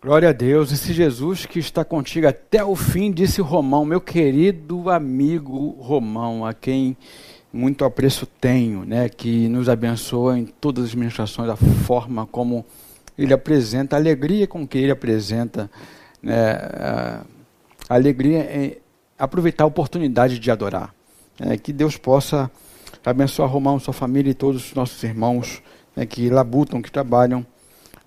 Glória a Deus. Esse Jesus que está contigo até o fim, disse Romão, meu querido amigo Romão, a quem muito apreço tenho, né, que nos abençoa em todas as ministrações, da forma como ele apresenta, a alegria com que ele apresenta, né, a alegria é aproveitar a oportunidade de adorar. Né, que Deus possa abençoar Romão, sua família e todos os nossos irmãos né, que labutam, que trabalham,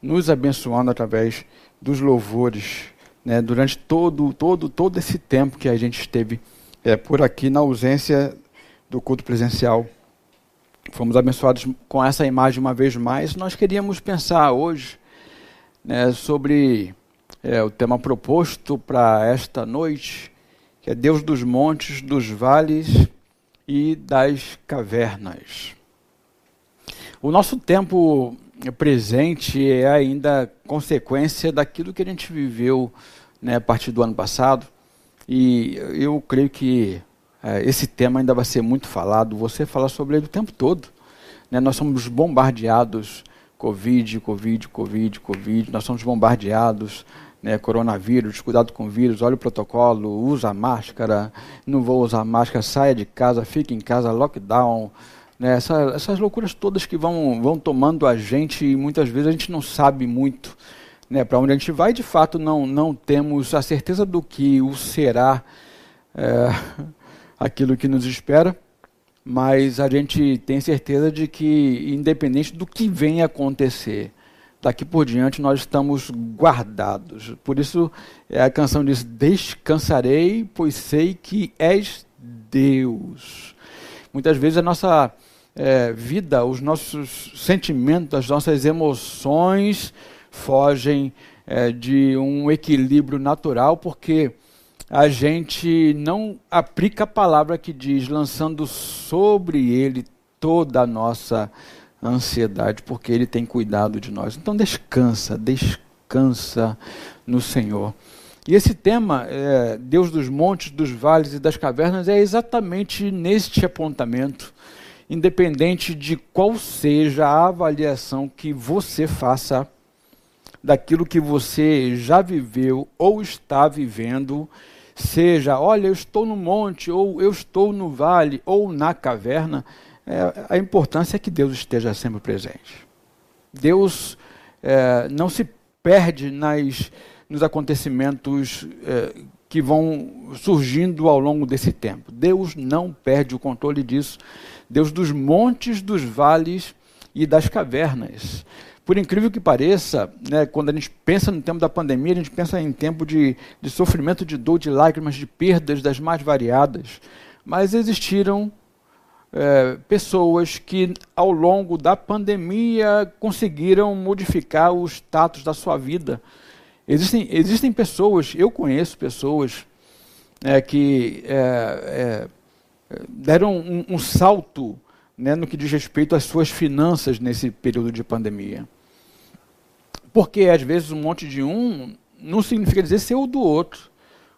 nos abençoando através dos louvores, né, durante todo, todo, todo esse tempo que a gente esteve é, por aqui na ausência do culto presencial. Fomos abençoados com essa imagem uma vez mais. Nós queríamos pensar hoje né, sobre é, o tema proposto para esta noite, que é Deus dos montes, dos vales e das cavernas. O nosso tempo presente é ainda consequência daquilo que a gente viveu né, a partir do ano passado. E eu creio que é, esse tema ainda vai ser muito falado. Você fala sobre ele o tempo todo. Né? Nós somos bombardeados Covid, Covid, Covid, Covid. Nós somos bombardeados né, coronavírus, cuidado com o vírus, olha o protocolo, usa máscara, não vou usar máscara, saia de casa, fique em casa, lockdown, né, essa, essas loucuras todas que vão, vão tomando a gente e muitas vezes a gente não sabe muito né, para onde a gente vai, de fato não, não temos a certeza do que o será é, aquilo que nos espera, mas a gente tem certeza de que, independente do que venha acontecer, daqui por diante nós estamos guardados. Por isso é a canção diz: Descansarei, pois sei que és Deus. Muitas vezes a nossa é, vida, os nossos sentimentos, as nossas emoções fogem é, de um equilíbrio natural, porque a gente não aplica a palavra que diz, lançando sobre ele toda a nossa ansiedade, porque ele tem cuidado de nós. Então descansa, descansa no Senhor. E esse tema, é, Deus dos montes, dos vales e das cavernas, é exatamente neste apontamento independente de qual seja a avaliação que você faça daquilo que você já viveu ou está vivendo, seja, olha, eu estou no monte, ou eu estou no vale, ou na caverna, é, a importância é que Deus esteja sempre presente. Deus é, não se perde nas, nos acontecimentos é, que vão surgindo ao longo desse tempo. Deus não perde o controle disso. Deus dos montes, dos vales e das cavernas. Por incrível que pareça, né, quando a gente pensa no tempo da pandemia, a gente pensa em tempo de, de sofrimento, de dor, de lágrimas, de perdas das mais variadas. Mas existiram é, pessoas que, ao longo da pandemia, conseguiram modificar o status da sua vida. Existem, existem pessoas, eu conheço pessoas é, que é, é deram um, um salto né, no que diz respeito às suas finanças nesse período de pandemia. Porque, às vezes, um monte de um não significa dizer ser o do outro.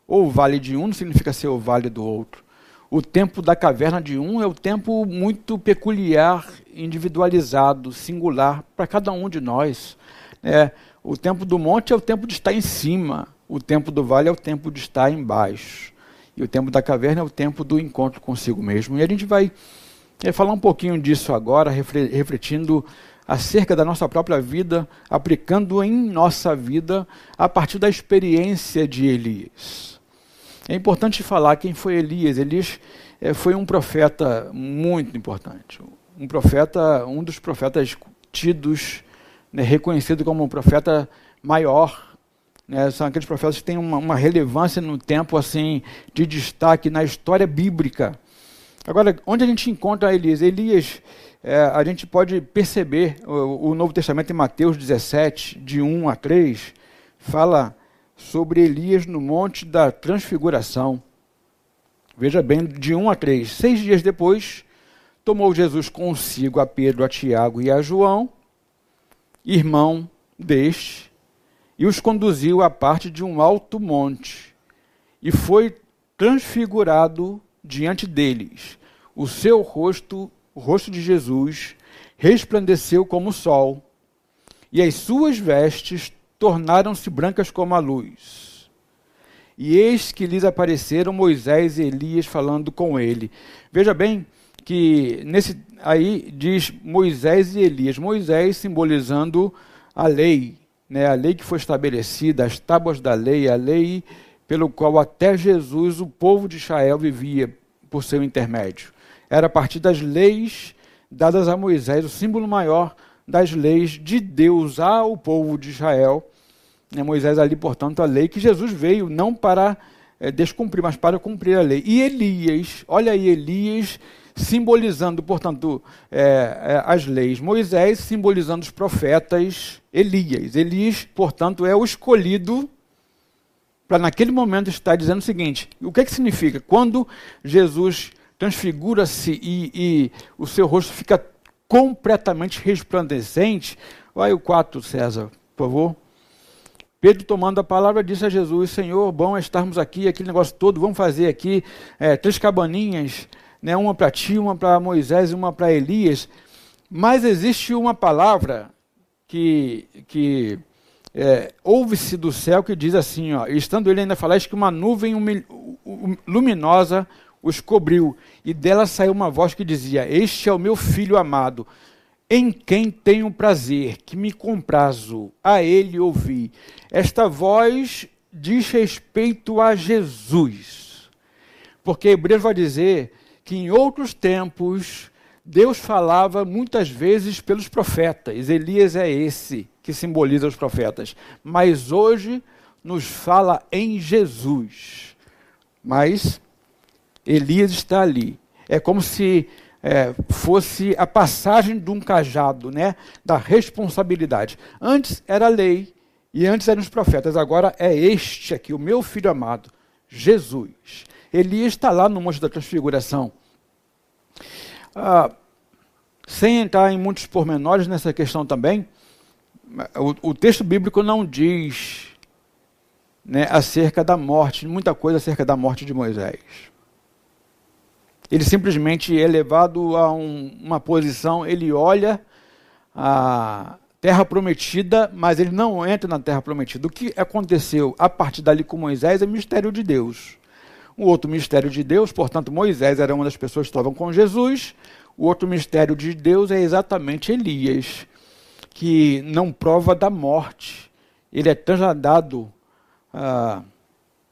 Ou o vale de um não significa ser o vale do outro. O tempo da caverna de um é o tempo muito peculiar, individualizado, singular para cada um de nós. É, o tempo do monte é o tempo de estar em cima, o tempo do vale é o tempo de estar embaixo. E o tempo da caverna é o tempo do encontro consigo mesmo. E a gente vai é, falar um pouquinho disso agora, refletindo acerca da nossa própria vida, aplicando em nossa vida a partir da experiência de Elias. É importante falar quem foi Elias. Elias é, foi um profeta muito importante. Um profeta, um dos profetas tidos, né, reconhecido como um profeta maior né, são aqueles profetas que têm uma, uma, relevância no tempo assim de destaque na história bíblica. Agora, onde a gente encontra Elias? Elias, é, a gente pode perceber, o, o, Novo Testamento em Mateus 17, de 1 a 3, fala sobre Elias no Monte da Transfiguração. Veja bem, de 1 a 3. Seis dias depois, tomou Jesus consigo a Pedro, a Tiago e a João, irmão deste, e os conduziu à parte de um alto monte, e foi transfigurado diante deles. O seu rosto, o rosto de Jesus, resplandeceu como o sol, e as suas vestes tornaram-se brancas como a luz. E eis que lhes apareceram Moisés e Elias falando com ele. Veja bem que nesse aí diz Moisés e Elias. Moisés simbolizando a lei, né? a lei que foi estabelecida, as tábuas da lei, a lei pelo qual até Jesus o povo de Israel vivia por seu intermédio. Era a partir das leis dadas a Moisés, o símbolo maior das leis de Deus ao povo de Israel. É Moisés ali, portanto, a lei que Jesus veio não para é, descumprir, mas para cumprir a lei. E Elias, olha aí Elias simbolizando, portanto, é, é, as leis. Moisés simbolizando os profetas Elias. Elias, portanto, é o escolhido para naquele momento estar dizendo o seguinte: o que, é que significa? Quando Jesus transfigura-se e, e o seu rosto fica completamente resplandecente. Vai o 4, César, por favor. Pedro, tomando a palavra, disse a Jesus: Senhor, bom é estarmos aqui, aquele negócio todo, vamos fazer aqui é, três cabaninhas, né, uma para ti, uma para Moisés e uma para Elias. Mas existe uma palavra que, que é, ouve-se do céu que diz assim: ó, estando ele ainda falar, que uma nuvem luminosa os cobriu, e dela saiu uma voz que dizia: Este é o meu filho amado, em quem tenho prazer, que me comprazo, a ele ouvi. Esta voz diz respeito a Jesus. Porque Hebreus vai dizer que em outros tempos Deus falava muitas vezes pelos profetas. Elias é esse que simboliza os profetas. Mas hoje nos fala em Jesus. Mas Elias está ali. É como se é, fosse a passagem de um cajado, né, da responsabilidade. Antes era a lei e antes eram os profetas, agora é este aqui, o meu filho amado, Jesus. Elias está lá no Monte da Transfiguração. Ah, sem entrar em muitos pormenores nessa questão também, o, o texto bíblico não diz né, acerca da morte, muita coisa acerca da morte de Moisés. Ele simplesmente é levado a um, uma posição, ele olha a terra prometida, mas ele não entra na terra prometida. O que aconteceu a partir dali com Moisés é mistério de Deus. Um outro mistério de Deus, portanto, Moisés era uma das pessoas que estavam com Jesus. O outro mistério de Deus é exatamente Elias, que não prova da morte. Ele é trasladado ah,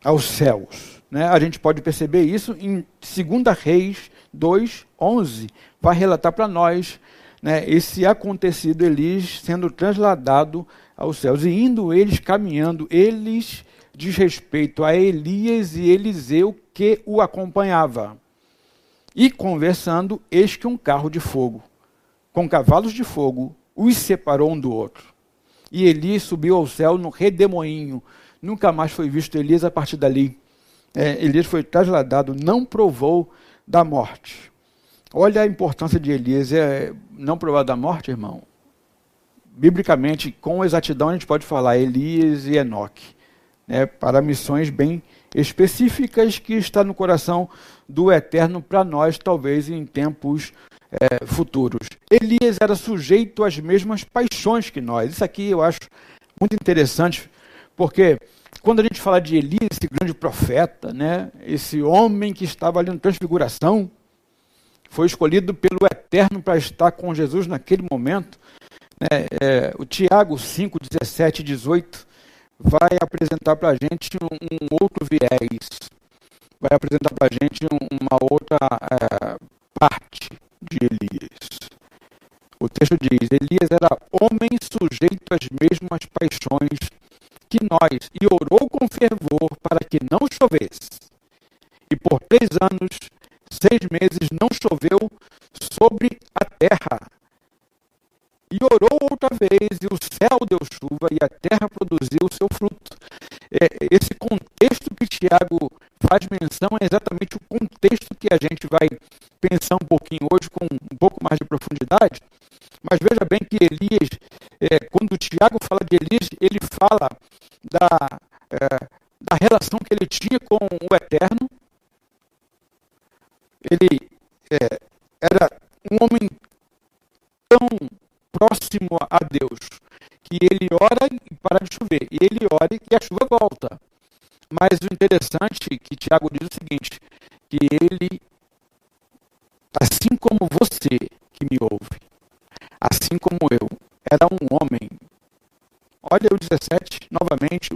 aos céus. Né? A gente pode perceber isso em 2 Reis 2, 11. Vai relatar para nós né, esse acontecido, Elis sendo trasladado aos céus. E indo eles caminhando, eles diz respeito a Elias e Eliseu que o acompanhava. E conversando, eis que um carro de fogo, com cavalos de fogo, os separou um do outro. E Elias subiu ao céu no redemoinho. Nunca mais foi visto Elias a partir dali é, Elias foi trasladado, não provou da morte. Olha a importância de Elias, é, não provar da morte, irmão. Biblicamente, com exatidão, a gente pode falar Elias e Enoque, né, para missões bem específicas que está no coração do Eterno para nós, talvez em tempos é, futuros. Elias era sujeito às mesmas paixões que nós. Isso aqui eu acho muito interessante, porque quando a gente fala de Elias, esse grande profeta, né, esse homem que estava ali na transfiguração, foi escolhido pelo Eterno para estar com Jesus naquele momento. É, o Tiago 5, 17 e 18 vai apresentar para a gente um, um, outro viés, vai apresentar para a gente uma outra é, parte de Elias. O texto diz: Elias era homem sujeito às mesmas paixões que nós, e orou com fervor para que não chovesse. E por três anos, seis meses, não choveu sobre a terra. E orou outra vez, e o céu deu chuva, e a terra produziu o seu fruto. É, esse contexto que Tiago faz menção é exatamente o contexto que a gente vai pensar um pouquinho hoje com um pouco mais de profundidade. Mas veja bem que Elias, é, quando Tiago fala de Elias, ele fala da, é, da relação que ele tinha com o Eterno. Ele é, era um homem tão próximo a Deus que ele ora parar de chover. E ele ora e a chuva volta. Mas o interessante é que Tiago diz o seguinte, que ele, assim como você que me ouve, assim como eu, era um homem. Olha o 17, novamente,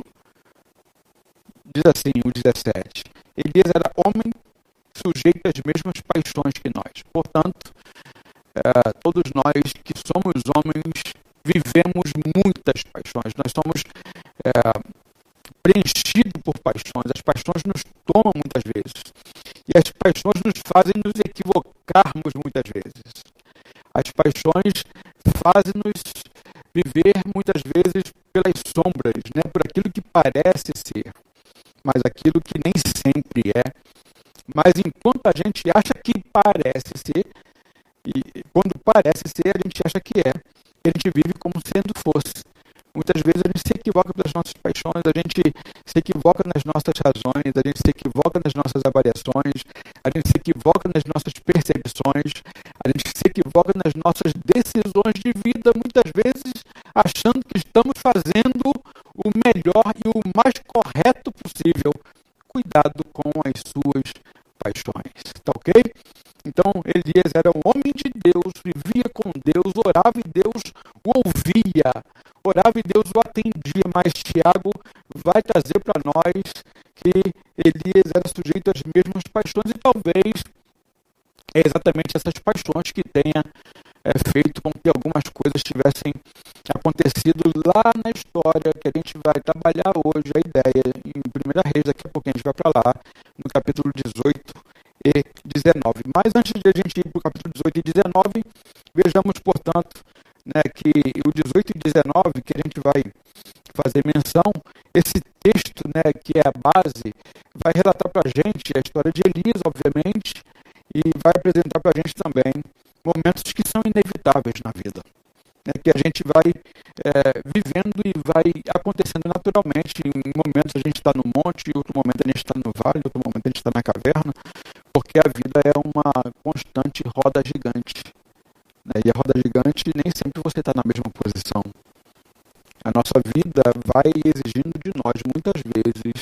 diz assim o 17. Elias era homem sujeito às mesmas paixões que nós. Fazem nos equivocarmos muitas vezes. As paixões fazem-nos viver muitas vezes pelas sombras, né? por aquilo que parece ser, mas aquilo que nem sempre é. Mas enquanto a gente acha que parece ser, e quando parece ser, a gente acha que é, a gente vive como sendo fosse. Muitas vezes a gente se equivoca pelas nossas paixões, a gente se equivoca nas nossas razões, a gente se equivoca nas nossas avaliações, a gente se equivoca nas nossas percepções, a gente se equivoca nas nossas decisões de vida, muitas vezes achando que estamos fazendo o melhor e o mais correto possível. Cuidado com as suas paixões, tá ok? Então Elias era um homem de Deus, vivia com Deus, orava e Deus o ouvia, orava e Deus o atendia. Mas Tiago vai trazer para nós que Elias era sujeito às mesmas paixões e talvez é exatamente essas paixões que tenha é, feito com que algumas coisas tivessem acontecido lá na história que a gente vai trabalhar hoje, a ideia, em Primeira Reis, daqui a pouco a gente vai para lá, no capítulo 18 e 19. Mas antes de a gente ir para o capítulo 18 e 19, vejamos, portanto, né, que o 18 e 19, que a gente vai fazer menção, esse texto, né, que é a base, vai relatar para a gente a história de Elias, obviamente, e vai apresentar para a gente também momentos que são inevitáveis na vida. Né, que a gente vai é, vivendo e vai acontecendo naturalmente. Em momentos a gente está no monte, em outro momento a gente está no vale, em outro momento a gente está na caverna, porque a vida é uma constante roda gigante. Né? E a roda gigante nem sempre você está na mesma posição. A nossa vida vai exigindo de nós, muitas vezes,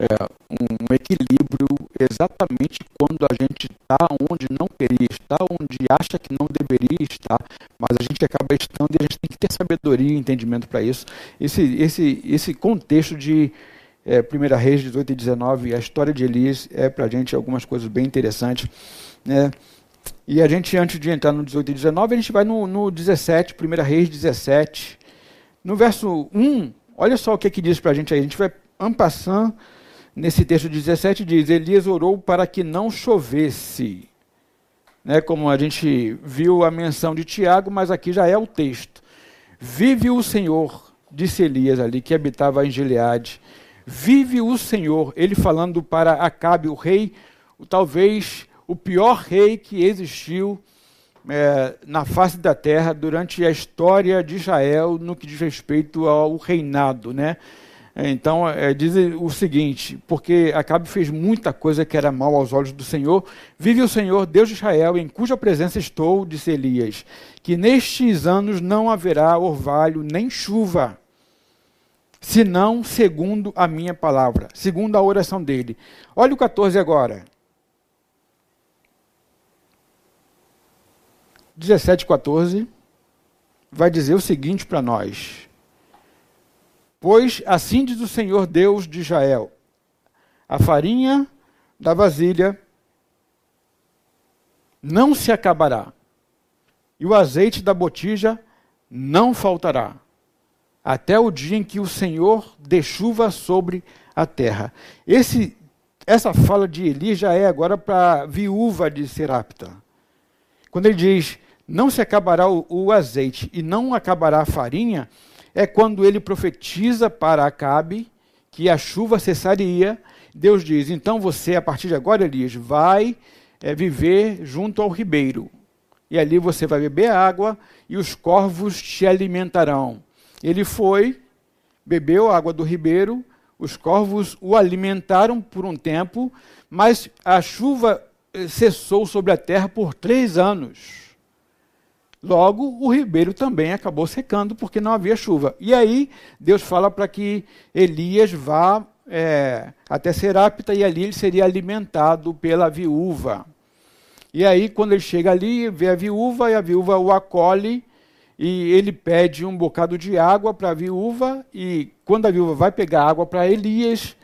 é, um equilíbrio exatamente quando a gente está onde não queria estar, onde acha que não deveria estar, mas a gente acaba estando e a gente tem que ter sabedoria e entendimento para isso. Esse, esse, esse contexto de é, 1 Reis 18 e 19, a história de Elias é para a gente algumas coisas bem interessantes. Né? E a gente, antes de entrar no 18 e 19, a gente vai no, no 17, 1 Reis 17. No verso 1, olha só o que, é que diz para a gente aí. A gente vai ampassando nesse texto 17, diz: Elias orou para que não chovesse. Né, como a gente viu a menção de Tiago, mas aqui já é o texto. Vive o Senhor, disse Elias ali, que habitava em Gileade, Vive o Senhor, ele falando para Acabe, o rei, talvez o pior rei que existiu é, na face da terra durante a história de Israel no que diz respeito ao reinado, né? Então, é, diz o seguinte: porque Acabe fez muita coisa que era mal aos olhos do Senhor, vive o Senhor, Deus de Israel, em cuja presença estou, disse Elias, que nestes anos não haverá orvalho nem chuva senão segundo a minha palavra, segundo a oração dele. Olha o 14 agora. 17, 14, vai dizer o seguinte para nós: Pois assim diz o Senhor Deus de Israel: a farinha da vasilha não se acabará, e o azeite da botija não faltará até o dia em que o Senhor dê chuva sobre a terra. Esse, essa fala de Eli já é agora para a viúva de Serapta. Quando ele diz, não se acabará o, o, azeite e não acabará a farinha, é quando ele profetiza para Acabe que a chuva cessaria. Deus diz, então você, a partir de agora, Elias, vai é, viver junto ao ribeiro. E ali você vai beber água e os corvos te alimentarão. Ele foi, bebeu a água do ribeiro, os corvos o alimentaram por um tempo, mas a chuva eh, cessou sobre a terra por três anos. Logo, o ribeiro também acabou secando porque não havia chuva. E aí, Deus fala para que Elias vá é, até Serapta e ali ele seria alimentado pela viúva. E aí, quando ele chega ali, vê a viúva e a viúva o acolhe e ele pede um bocado de água para a viúva. E quando a viúva vai pegar água para Elias,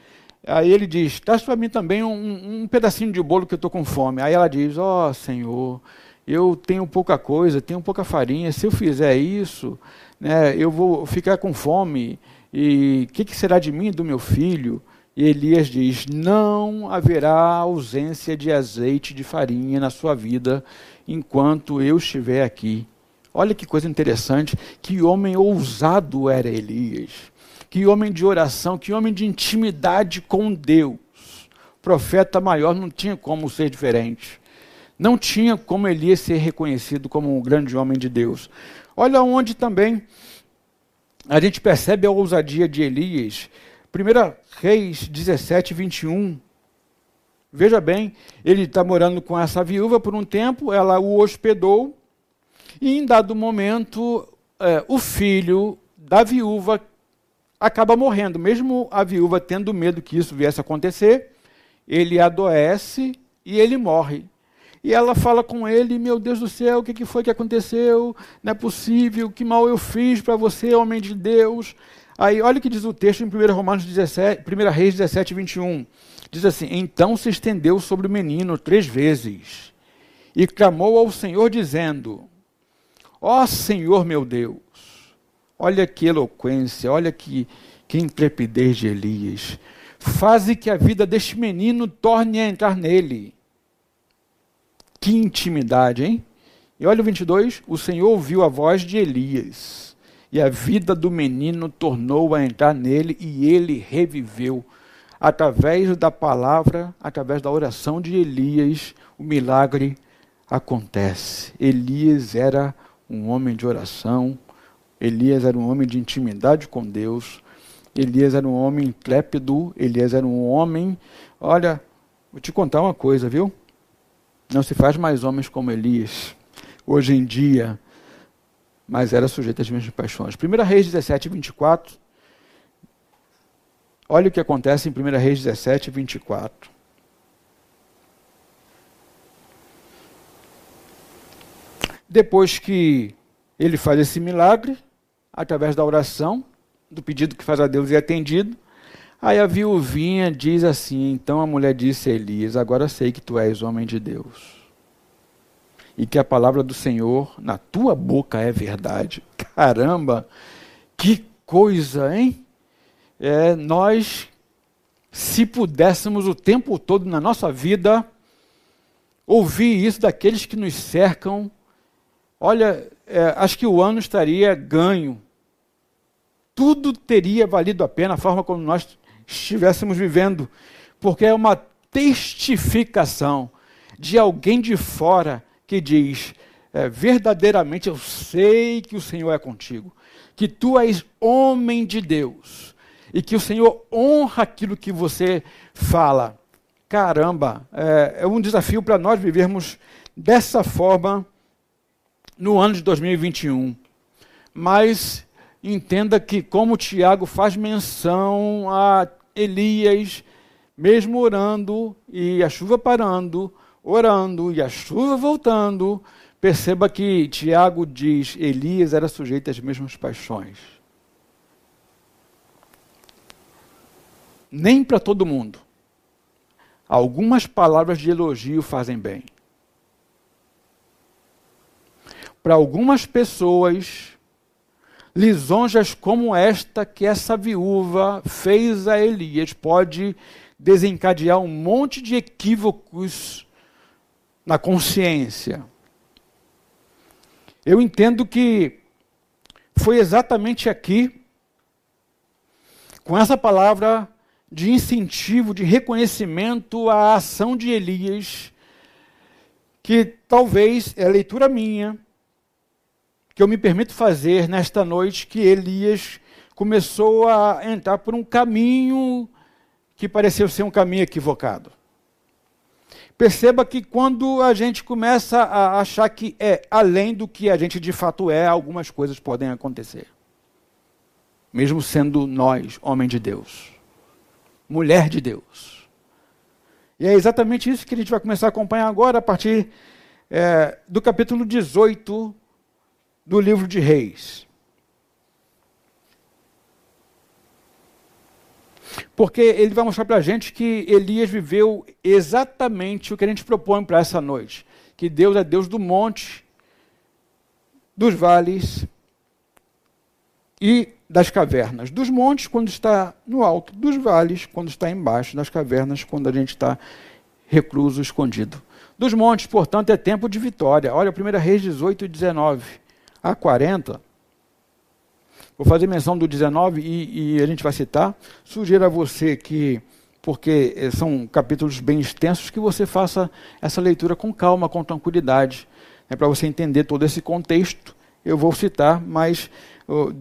aí ele diz: Traz para mim também um, um, pedacinho de bolo que eu estou com fome. Aí ela diz: Ó oh, Senhor eu tenho pouca coisa, tenho pouca farinha, se eu fizer isso, né, eu vou ficar com fome, e o que, que, será de mim e do meu filho? E Elias diz: Não haverá ausência de azeite de farinha na sua vida enquanto eu estiver aqui. Olha que coisa interessante, que homem ousado era Elias, que homem de oração, que homem de intimidade com Deus. Profeta maior não tinha como ser diferente. Não tinha como Elias ser reconhecido como um grande homem de Deus. Olha onde também a gente percebe a ousadia de Elias. 1 Reis 17, 21. Veja bem, ele está morando com essa viúva por um tempo, ela o hospedou, e em dado momento, é, o filho da viúva acaba morrendo. Mesmo a viúva tendo medo que isso viesse a acontecer, ele adoece e ele morre. E ela fala com ele: Meu Deus do céu, o que foi que aconteceu? Não é possível, que mal eu fiz para você, homem de Deus. Aí, olha o que diz o texto em 1 Romanos 17, 1 Reis 17, 21. Diz assim: Então se estendeu sobre o menino três vezes e clamou ao Senhor, dizendo: Ó oh, Senhor meu Deus, olha que eloquência, olha que, que intrepidez de Elias. Faze que a vida deste menino torne a entrar nele que intimidade, hein? E olha o 22, o Senhor ouviu a voz de Elias, e a vida do menino tornou a entrar nele, e ele reviveu. Através da palavra, através da oração de Elias, o milagre acontece. Elias era um homem de oração, Elias era um homem de intimidade com Deus, Elias era um homem intrépido, Elias era um homem. Olha, vou te contar uma coisa, viu? Não se faz mais homens como Elias, hoje em dia, mas era sujeito às mesmas paixões. 1 Reis 17, 24. Olha o que acontece em 1 Reis 17, 24. Depois que ele faz esse milagre, através da oração, do pedido que faz a Deus e é atendido, Aí a viuvinha diz assim: Então a mulher disse a Elias: Agora sei que tu és homem de Deus. E que a palavra do Senhor na tua boca é verdade. Caramba, que coisa, hein? É, nós, se pudéssemos o tempo todo na nossa vida ouvir isso daqueles que nos cercam, olha, é, acho que o ano estaria ganho. Tudo teria valido a pena a forma como nós estivéssemos vivendo, porque é uma testificação de alguém de fora que diz: é, verdadeiramente eu sei que o Senhor é contigo, que tu és homem de Deus e que o Senhor honra aquilo que você fala. Caramba, é, é um desafio para nós vivermos dessa forma no ano de 2021. Mas entenda que, como Tiago faz menção a Elias, mesmo orando e a chuva parando, orando e a chuva voltando, perceba que Tiago diz: Elias era sujeito às mesmas paixões. Nem para todo mundo. Algumas palavras de elogio fazem bem. Para algumas pessoas, lisonjas como esta que essa viúva fez a Elias pode desencadear um monte de equívocos na consciência. Eu entendo que foi exatamente aqui, com essa palavra de incentivo, de reconhecimento à ação de Elias, que talvez é leitura minha, que eu me permito fazer nesta noite que Elias começou a entrar por um caminho que pareceu ser um caminho equivocado. Perceba que quando a gente começa a achar que é além do que a gente de fato é, algumas coisas podem acontecer. Mesmo sendo nós, homem de Deus, mulher de Deus. E é exatamente isso que a gente vai começar a acompanhar agora, a partir é, do capítulo 18 do livro de Reis. Porque ele vai mostrar para a gente que Elias viveu exatamente o que a gente propõe para essa noite. Que Deus é Deus do monte, dos vales e das cavernas. Dos montes, quando está no alto, dos vales, quando está embaixo, das cavernas, quando a gente está recluso, escondido. Dos montes, portanto, é tempo de vitória. Olha, 1 Reis 18 e 19 a 40 Vou fazer menção do 19 e, e a gente vai citar. Sugiro a você que, porque eh, são capítulos bem extensos, que você faça essa leitura com calma, com tranquilidade, né, para você entender todo esse contexto. Eu vou citar, mas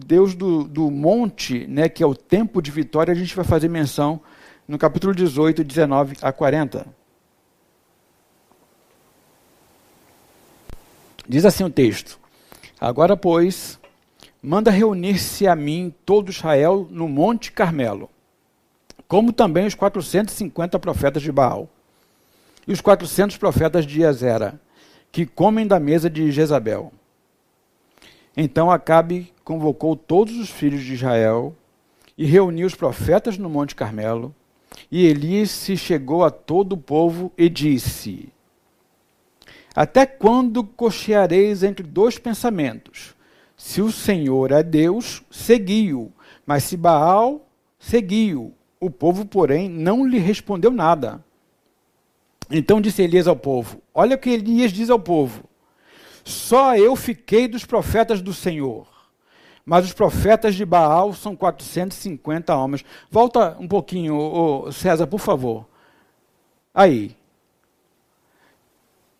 Deus do, do monte, né, que é o tempo de vitória, a gente vai fazer menção no capítulo 18, 19 a 40. Diz assim o texto: Agora, pois, manda reunir-se a mim todo Israel no Monte Carmelo, como também os 450 profetas de Baal e os 400 profetas de Azera, que comem da mesa de Jezabel. Então Acabe convocou todos os filhos de Israel e reuniu os profetas no Monte Carmelo. E Elias se chegou a todo o povo e disse: Até quando cocheareis entre dois pensamentos? Se o Senhor é Deus, seguiu. Mas se Baal, seguiu. O povo, porém, não lhe respondeu nada. Então disse Elias ao povo: Olha o que Elias diz ao povo. Só eu fiquei dos profetas do Senhor. Mas os profetas de Baal são 450 homens. Volta um pouquinho, César, por favor. Aí.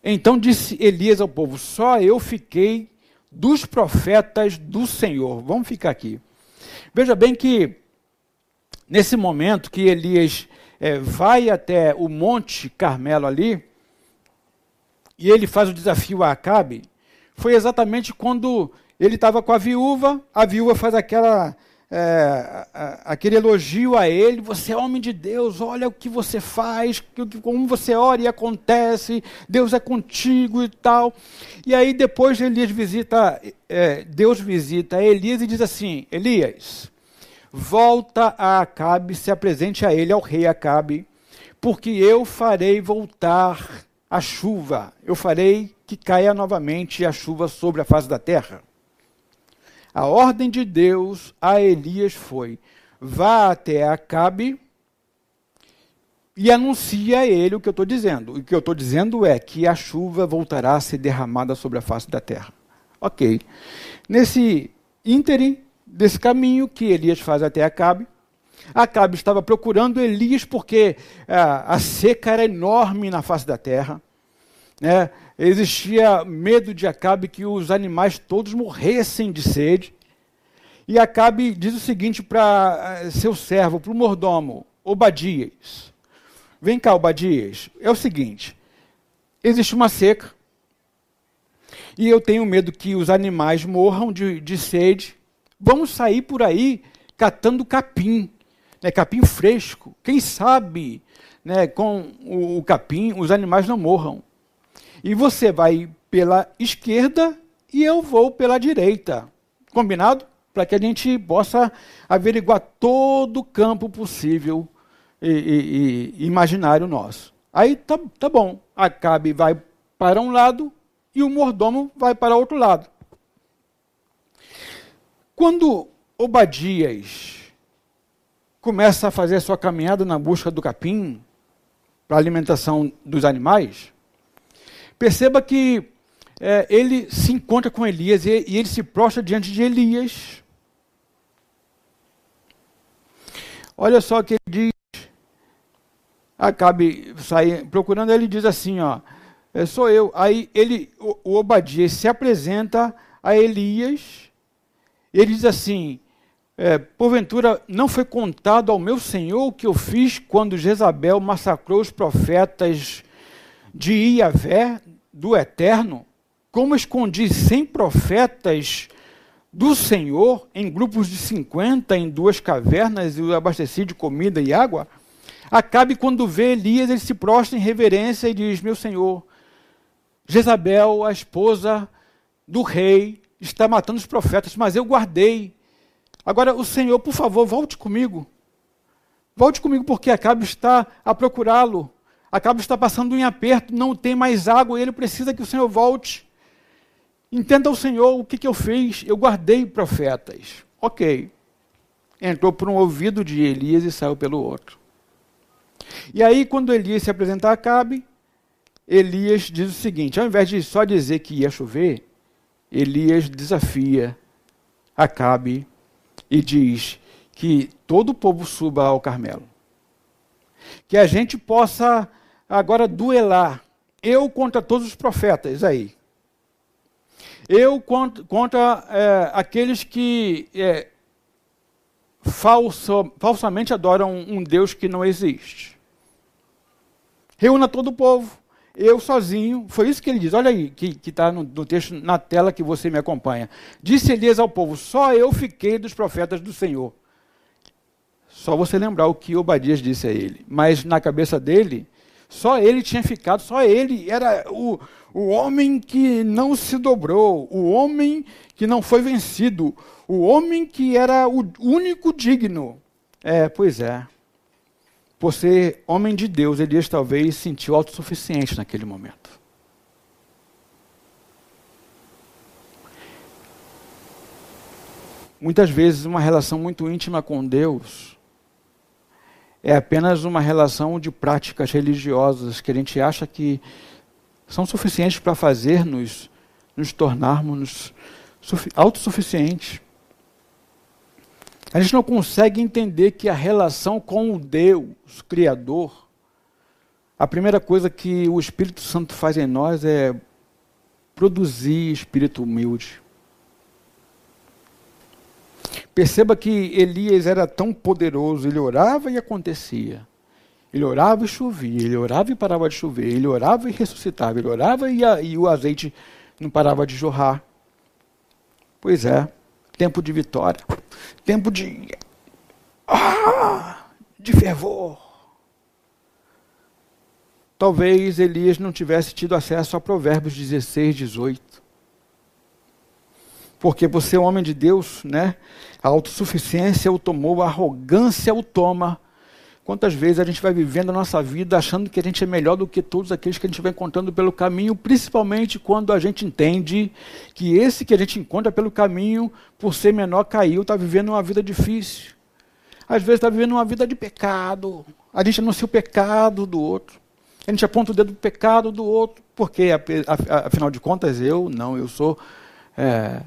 Então disse Elias ao povo: Só eu fiquei dos profetas do Senhor. Vamos ficar aqui. Veja bem que, nesse momento que Elias é, vai até o Monte Carmelo ali, e ele faz o desafio a Acabe, foi exatamente quando ele estava com a viúva, a viúva faz aquela é, aquele elogio a ele, você é homem de Deus, olha o que você faz, como você ora e acontece, Deus é contigo e tal. E aí depois Elias visita, é, Deus visita Elias e diz assim, Elias, volta a Acabe, se apresente a ele, ao rei Acabe, porque eu farei voltar a chuva, eu farei que caia novamente a chuva sobre a face da terra. A ordem de Deus a Elias foi: vá até Acabe e anuncia a ele o que eu estou dizendo. O que eu estou dizendo é que a chuva voltará a ser derramada sobre a face da terra. Ok. Nesse ínterim desse caminho que Elias faz até Acabe, Acabe estava procurando Elias porque ah, a seca era enorme na face da terra. Né? Existia medo de Acabe que os animais todos morressem de sede. E Acabe diz o seguinte para eh, seu servo, para o mordomo, Obadias. Vem cá, Obadias. É o seguinte: existe uma seca. E eu tenho medo que os animais morram de, de sede. Vamos sair por aí catando capim, né, capim fresco. Quem sabe né, com o, o capim os animais não morram. E você vai pela esquerda e eu vou pela direita. Combinado? Para que a gente possa averiguar todo o campo possível e, e, e imaginário nosso. Aí tá, tá bom. Acabe vai para um lado e o mordomo vai para outro lado. Quando Obadias começa a fazer a sua caminhada na busca do capim para alimentação dos animais, Perceba que é, ele se encontra com Elias e, e ele se prostra diante de Elias. Olha só o que ele diz. Acabe sair procurando, ele diz assim, ó, é, sou eu. Aí ele, o, o Obadias se apresenta a Elias. Ele diz assim: é, porventura não foi contado ao meu senhor o que eu fiz quando Jezabel massacrou os profetas de Iavé, do Eterno, como escondi cem profetas do Senhor em grupos de cinquenta em duas cavernas e o abasteci de comida e água? Acabe quando vê Elias, ele se prostra em reverência e diz: Meu senhor, Jezabel, a esposa do rei, está matando os profetas, mas eu guardei. Agora, o senhor, por favor, volte comigo. Volte comigo, porque Acabe está a procurá-lo. Acabe está passando em aperto, não tem mais água ele precisa que o senhor volte. Entenda o senhor o que, que eu fiz. Eu guardei profetas. Ok. Entrou por um ouvido de Elias e saiu pelo outro. E aí, quando Elias se apresenta a Acabe, Elias diz o seguinte: ao invés de só dizer que ia chover, Elias desafia Acabe e diz que todo o povo suba ao Carmelo. Que a gente possa agora duelar, eu contra todos os profetas aí. Eu contra, contra é, aqueles que é, falso, falsamente adoram um Deus que não existe. Reúna todo o povo, eu sozinho. Foi isso que ele diz. Olha aí, que está no, no, texto na tela que você me acompanha. Disse Elias ao povo: Só eu fiquei dos profetas do Senhor. Só você lembrar o que Obadias disse a ele. Mas na cabeça dele, só ele tinha ficado, só ele era o, o homem que não se dobrou, o homem que não foi vencido, o homem que era o único digno. É, pois é. Por ser homem de Deus, Elias talvez sentiu autossuficiente naquele momento. Muitas vezes, uma relação muito íntima com Deus é apenas uma relação de práticas religiosas que a gente acha que são suficientes para fazer-nos nos tornarmos autossuficientes. A gente não consegue entender que a relação com o Deus Criador, a primeira coisa que o Espírito Santo faz em nós é produzir espírito humilde. Perceba que Elias era tão poderoso, ele orava e acontecia. Ele orava e chovia, ele orava e parava de chover, ele orava e ressuscitava, ele orava e, a, e o azeite não parava de jorrar. Pois é, tempo de vitória, tempo de ah, de fervor. Talvez Elias não tivesse tido acesso a Provérbios 16, 18. Porque você é um homem de Deus, né? A autossuficiência o tomou, a arrogância o toma. Quantas vezes a gente vai vivendo a nossa vida achando que a gente é melhor do que todos aqueles que a gente vai encontrando pelo caminho, principalmente quando a gente entende que esse que a gente encontra pelo caminho, por ser menor, caiu, está vivendo uma vida difícil. Às vezes está vivendo uma vida de pecado. A gente anuncia o pecado do outro. A gente aponta o dedo do pecado do outro. Porque, afinal de contas, eu não, eu sou é,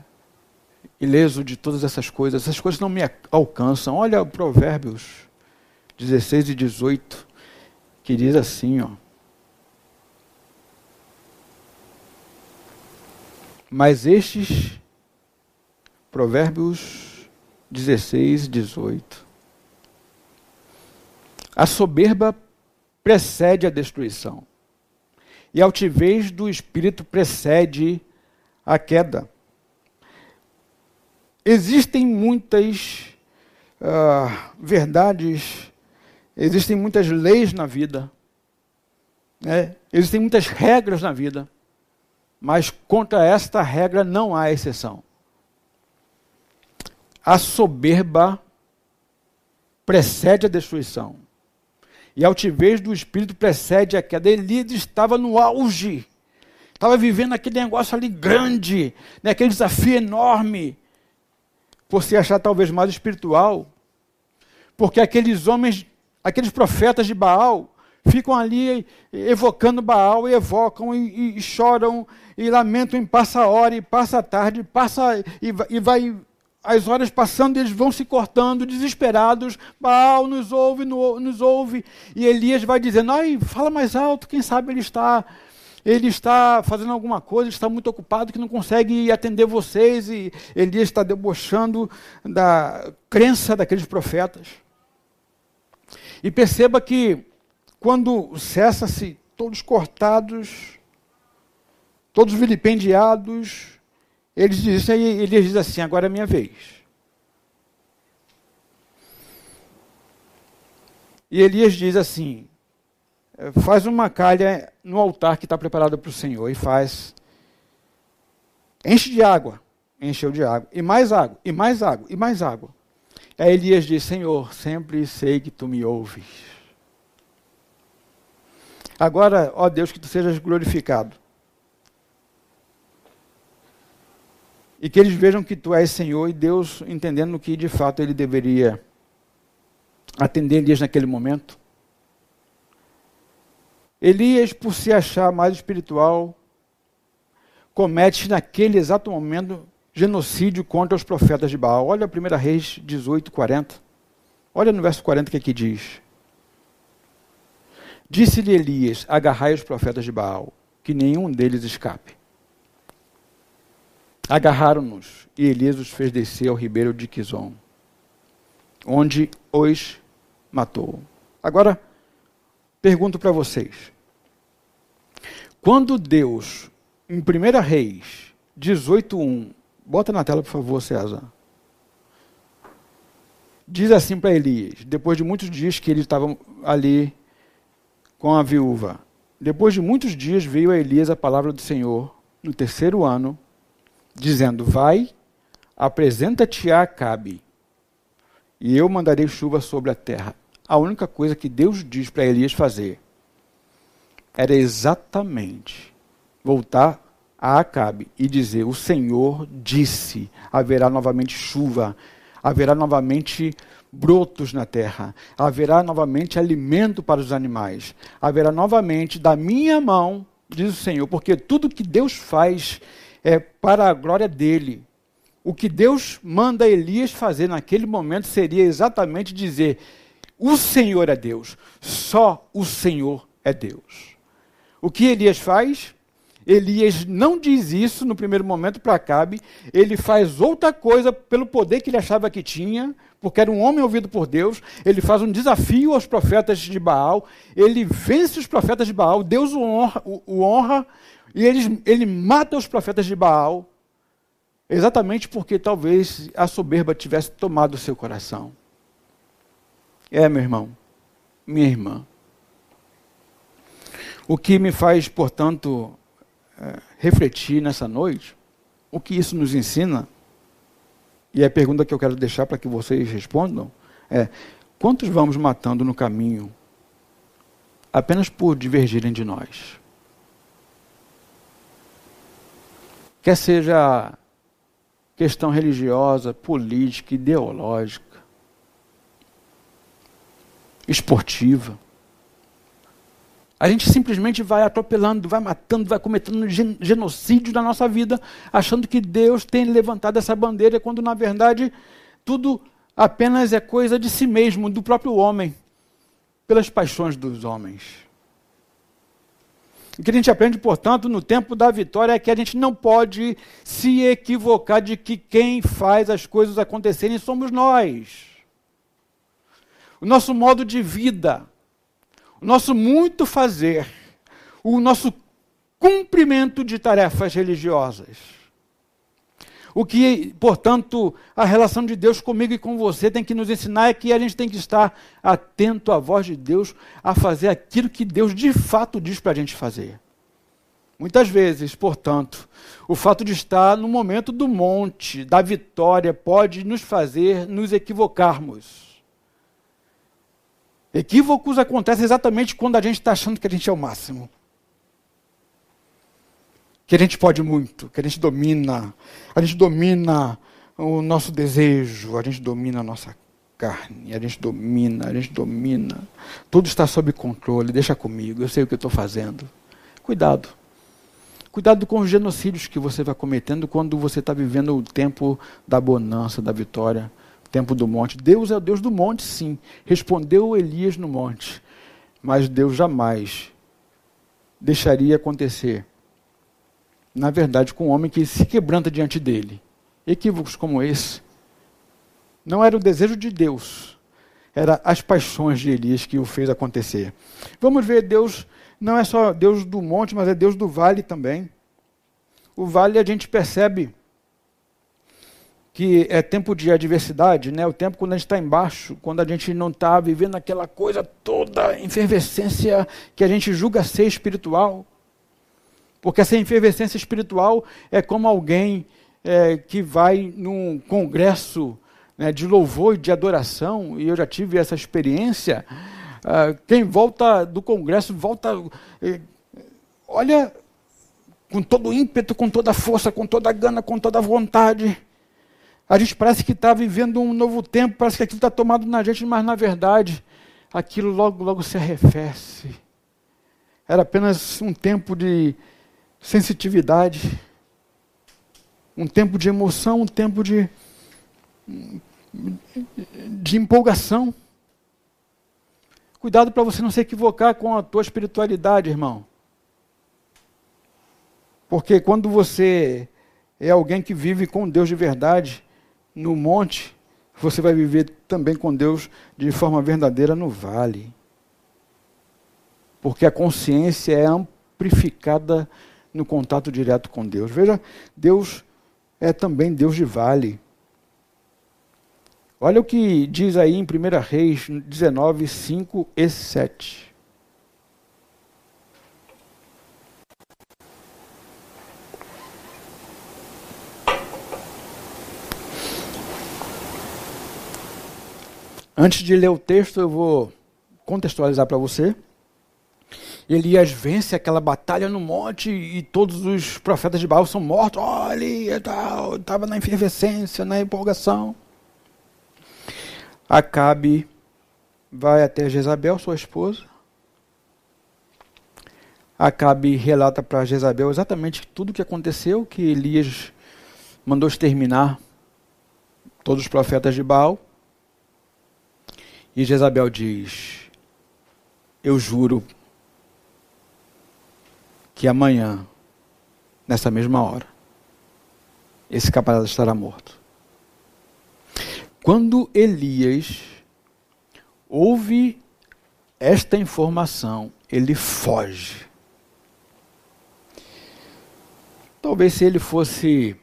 ileso de todas essas coisas. Essas coisas não me alcançam. Olha Provérbios 16 e 18, que diz assim, ó. Mas estes, Provérbios 16 e 18, a soberba precede a destruição, e a altivez do espírito precede a queda. Existem muitas uh, verdades Existem muitas leis na vida, né? existem muitas regras na vida, mas contra esta regra não há exceção. A soberba precede a destruição, e a altivez do espírito precede a queda. Elias estava no auge, estava vivendo aquele negócio ali grande, né? aquele desafio enorme, por se achar talvez mais espiritual, porque aqueles homens aqueles profetas de Baal ficam ali evocando Baal e evocam e, e, choram e lamentam e passa a hora e passa a tarde, passa e, e vai as horas passando, eles vão se cortando, desesperados. Baal nos ouve, nos ouve. E Elias vai dizendo: Ai, fala mais alto, quem sabe ele está. Ele está fazendo alguma coisa, está muito ocupado que não consegue atender vocês. E Elias está debochando da crença daqueles profetas. E perceba que quando cessa-se todos cortados, todos vilipendiados. Eles dizem, Elias diz assim: agora é minha vez. E Elias diz assim: faz uma calha no altar que está preparado para o Senhor e faz. Enche de água. Encheu de água. E mais água, e mais água, e mais água. Aí Elias diz: Senhor, sempre sei que tu me ouves. Agora, ó Deus, que tu sejas glorificado. E que eles vejam que tu és Senhor e Deus entendendo que de fato ele deveria atender Elias naquele momento. Elias, por se achar mais espiritual, comete naquele exato momento genocídio contra os profetas de Baal. Olha a 1 Reis 18, 40. Olha no verso 40 que aqui diz. Disse-lhe Elias: Agarrai os profetas de Baal, que nenhum deles escape. Agarraram-nos, e Elias os fez descer ao ribeiro de Quizon, onde os matou. Agora, pergunto para vocês. Quando Deus, em 1 Reis 18.1, bota na tela, por favor, César. Diz assim para Elias, depois de muitos dias que eles estavam ali com a viúva. Depois de muitos dias veio a Elias a palavra do Senhor, no terceiro ano, dizendo: Vai, apresenta-te a Acabe, e eu mandarei chuva sobre a terra a única coisa que Deus diz para Elias fazer era exatamente voltar a Acabe e dizer: O Senhor disse: haverá novamente chuva, haverá novamente brotos na terra, haverá novamente alimento para os animais, haverá novamente da minha mão, diz o Senhor, porque tudo que Deus faz é para a glória dele. O que Deus manda Elias fazer naquele momento seria exatamente dizer: o Senhor é Deus. Só o Senhor é Deus. O que Elias faz? Elias não diz isso no primeiro momento para Acabe, ele faz outra coisa pelo poder que ele achava que tinha, porque era um homem ouvido por Deus, ele faz um desafio aos profetas de Baal, ele vence os profetas de Baal, Deus o honra, o, o honra e ele, ele mata os profetas de Baal, exatamente porque talvez a soberba tivesse tomado o seu coração. É, meu irmão, minha irmã. O que me faz, portanto, é, refletir nessa noite, o que isso nos ensina, e a pergunta que eu quero deixar para que vocês respondam, é: quantos vamos matando no caminho apenas por divergirem de nós? Quer seja questão religiosa, política, ideológica, esportiva. A gente simplesmente vai atropelando, vai matando, vai cometendo genocídio na nossa vida, achando que Deus tem levantado essa bandeira, quando na verdade tudo apenas é coisa de si mesmo, do próprio homem, pelas paixões dos homens. O que a gente aprende, portanto, no tempo da vitória é que a gente não pode se equivocar de que quem faz as coisas acontecerem somos nós o nosso modo de vida, o nosso muito fazer, o nosso cumprimento de tarefas religiosas. O que, portanto, a relação de Deus comigo e com você tem que nos ensinar é que a gente tem que estar atento à voz de Deus, a fazer aquilo que Deus de fato diz para a gente fazer. Muitas vezes, portanto, o fato de estar no momento do monte, da vitória, pode nos fazer nos equivocarmos. Equívocos acontecem exatamente quando a gente está achando que a gente é o máximo. Que a gente pode muito, que a gente domina. A gente domina o nosso desejo, a gente domina a nossa carne, a gente domina, a gente domina. Tudo está sob controle, deixa comigo, eu sei o que estou fazendo. Cuidado. Cuidado com os genocídios que você vai cometendo quando você está vivendo o tempo da bonança, da vitória tempo do monte. Deus é o Deus do monte, sim. Respondeu Elias no monte. Mas Deus jamais deixaria acontecer. Na verdade, com um homem que se quebranta diante dele. Equívocos como esse. Não era o desejo de Deus Era as paixões de Elias que o fez acontecer. Vamos ver, Deus não é só Deus do monte, mas é Deus do vale também. O vale a gente percebe que é tempo de adversidade, né? o tempo quando a gente está embaixo, quando a gente não está vivendo aquela coisa toda, efervescência que a gente julga ser espiritual. Porque essa efervescência espiritual é como alguém é, que vai num congresso né, de louvor e de adoração, e eu já tive essa experiência. Uh, quem volta do congresso volta, eh, olha, com todo ímpeto, com toda força, com toda gana, com toda vontade. A gente parece que está vivendo um novo tempo, parece que aquilo está tomado na gente, mas na verdade, aquilo logo, logo se arrefece. Era apenas um tempo de sensitividade, um tempo de emoção, um tempo de, de empolgação. Cuidado para você não se equivocar com a tua espiritualidade, irmão. Porque quando você é alguém que vive com Deus de verdade no monte, você vai viver também com Deus de forma verdadeira no vale. Porque a consciência é amplificada no contato direto com Deus. Veja, Deus é também Deus de vale. Olha o que diz aí em 1 Reis 19, 5 e 7. Antes de ler o texto, eu vou contextualizar para você. Elias vence aquela batalha no monte e todos os profetas de Baal são mortos. Olha, estava na efervescência, na empolgação. Acabe vai até Jezabel, sua esposa. Acabe relata para Jezabel exatamente tudo o que aconteceu, que Elias mandou exterminar todos os profetas de Baal. E Jezabel diz: Eu juro que amanhã, nessa mesma hora, esse camarada estará morto. Quando Elias ouve esta informação, ele foge. Talvez se ele fosse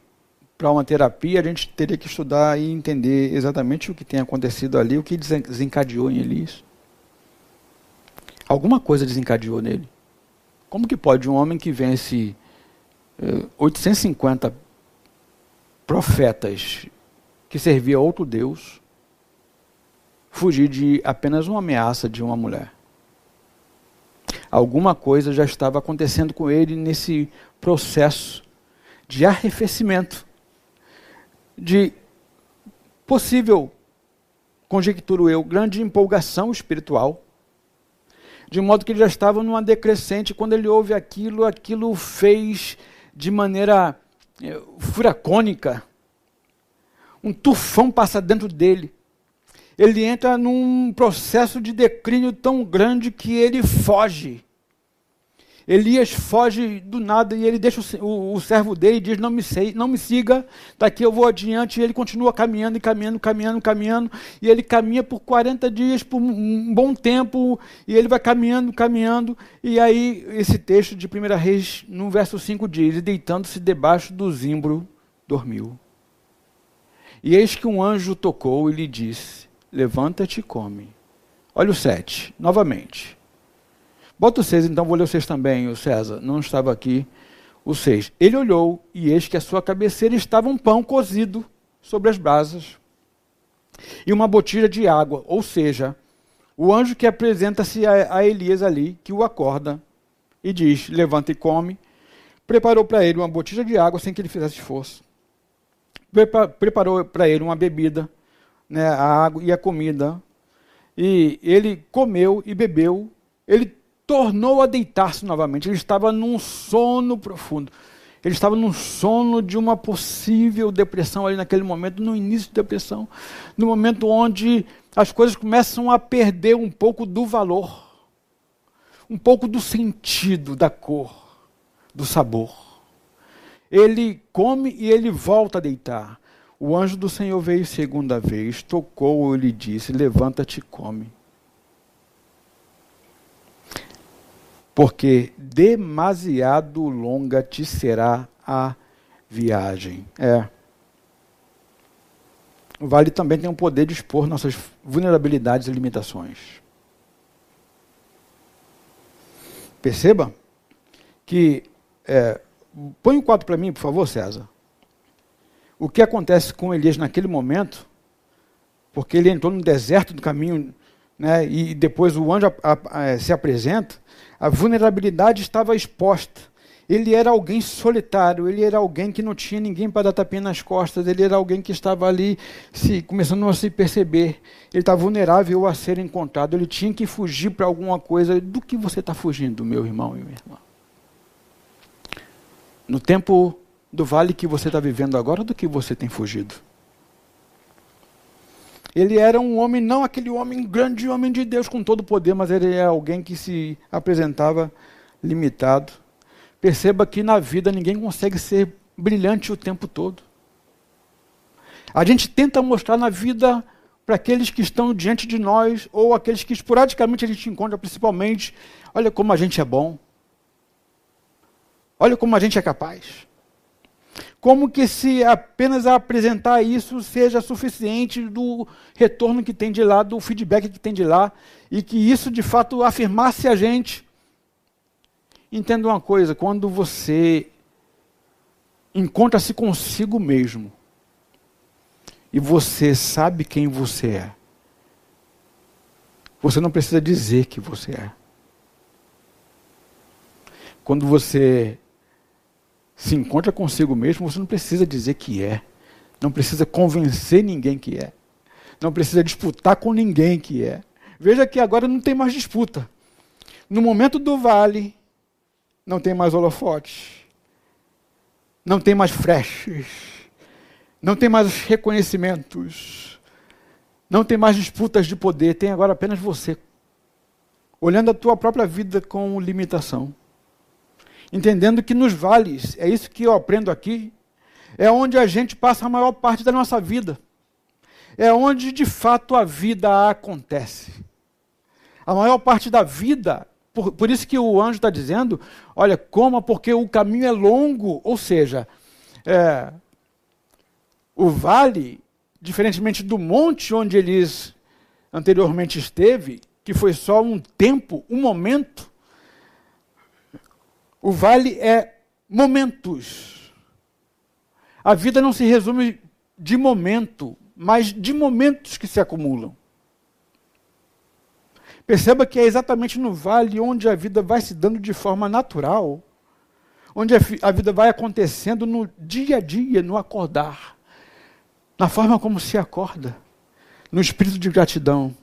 para uma terapia, a gente teria que estudar e entender exatamente o que tem acontecido ali, o que desencadeou em Elias. Alguma coisa desencadeou nele. Como que pode um homem que vence eh, 850 profetas que servia a outro Deus fugir de apenas uma ameaça de uma mulher? Alguma coisa já estava acontecendo com ele nesse processo de arrefecimento, de possível, conjecturo eu, grande empolgação espiritual de modo que ele já estava numa decrescente. Quando ele ouve aquilo, aquilo fez de maneira é, furacônica. Um tufão passa dentro dele. Ele entra num processo de declínio tão grande que ele foge. Elias foge do nada e ele deixa o, o, o, servo dele e diz: não me, sei, não me siga, daqui eu vou adiante. E ele continua caminhando e caminhando, caminhando, caminhando. E ele caminha por 40 dias, por um bom tempo, e ele vai caminhando, caminhando. E aí, esse texto de 1 Reis, no verso 5 diz: E deitando-se debaixo do zimbro, dormiu. E eis que um anjo tocou e lhe disse: Levanta-te e come. Olha o 7, novamente. Bota o 6, então vou ler o 6 também, o César. Não estava aqui. O 6. Ele olhou, e eis que a sua cabeceira estava um pão cozido sobre as brasas e uma botija de água. Ou seja, o anjo que apresenta-se a, a Elias ali, que o acorda e diz: Levanta e come. Preparou para ele uma botija de água sem que ele fizesse esforço. Preparou para ele uma bebida, né, a água e a comida. E ele comeu e bebeu. Ele tornou a deitar-se novamente. Ele estava num sono profundo. Ele estava num sono de uma possível depressão ali naquele momento, no início da depressão, no momento onde as coisas começam a perder um pouco do valor, um pouco do sentido, da cor, do sabor. Ele come e ele volta a deitar. O anjo do Senhor veio segunda vez, tocou e lhe disse: Levanta-te e come. Porque demasiado longa te será a viagem. É. O vale também tem o poder de expor nossas vulnerabilidades e limitações. Perceba que. É, põe o um quadro para mim, por favor, César. O que acontece com Elias naquele momento, porque ele entrou no deserto do caminho, né, e depois o anjo a, a, a, se apresenta, a vulnerabilidade estava exposta. Ele era alguém solitário, ele era alguém que não tinha ninguém para dar tapinha nas costas, ele era alguém que estava ali se, começando a se perceber. Ele estava vulnerável a ser encontrado, ele tinha que fugir para alguma coisa. Do que você está fugindo, meu irmão e minha irmã? No tempo do vale que você está vivendo agora, do que você tem fugido? Ele era um homem, não aquele homem grande, homem de Deus com todo o poder, mas ele é alguém que se apresentava limitado Perceba que na vida ninguém consegue ser brilhante o tempo todo. A gente tenta mostrar na vida para aqueles que estão diante de nós, ou aqueles que esporadicamente a gente encontra, principalmente, olha como a gente é bom. Olha como a gente é capaz. Como que se apenas apresentar isso seja suficiente do retorno que tem de lá, do feedback que tem de lá, e que isso de fato afirmasse a gente Entenda uma coisa: quando você encontra-se consigo mesmo e você sabe quem você é, você não precisa dizer que você é. Quando você se encontra consigo mesmo, você não precisa dizer que é. Não precisa convencer ninguém que é. Não precisa disputar com ninguém que é. Veja que agora não tem mais disputa. No momento do vale, não tem mais holofotes, não tem mais flechas, não tem mais reconhecimentos, não tem mais disputas de poder, tem agora apenas você, olhando a tua própria vida com limitação, entendendo que nos vales, é isso que eu aprendo aqui, é onde a gente passa a maior parte da nossa vida, é onde de fato a vida acontece. A maior parte da vida por, por isso que o anjo está dizendo: olha, coma, porque o caminho é longo. Ou seja, é, o vale, diferentemente do monte onde eles anteriormente esteve, que foi só um tempo, um momento, o vale é momentos. A vida não se resume de momento, mas de momentos que se acumulam. Perceba que é exatamente no vale onde a vida vai se dando de forma natural, onde a vida vai acontecendo no dia a dia, no acordar, na forma como se acorda, no espírito de gratidão,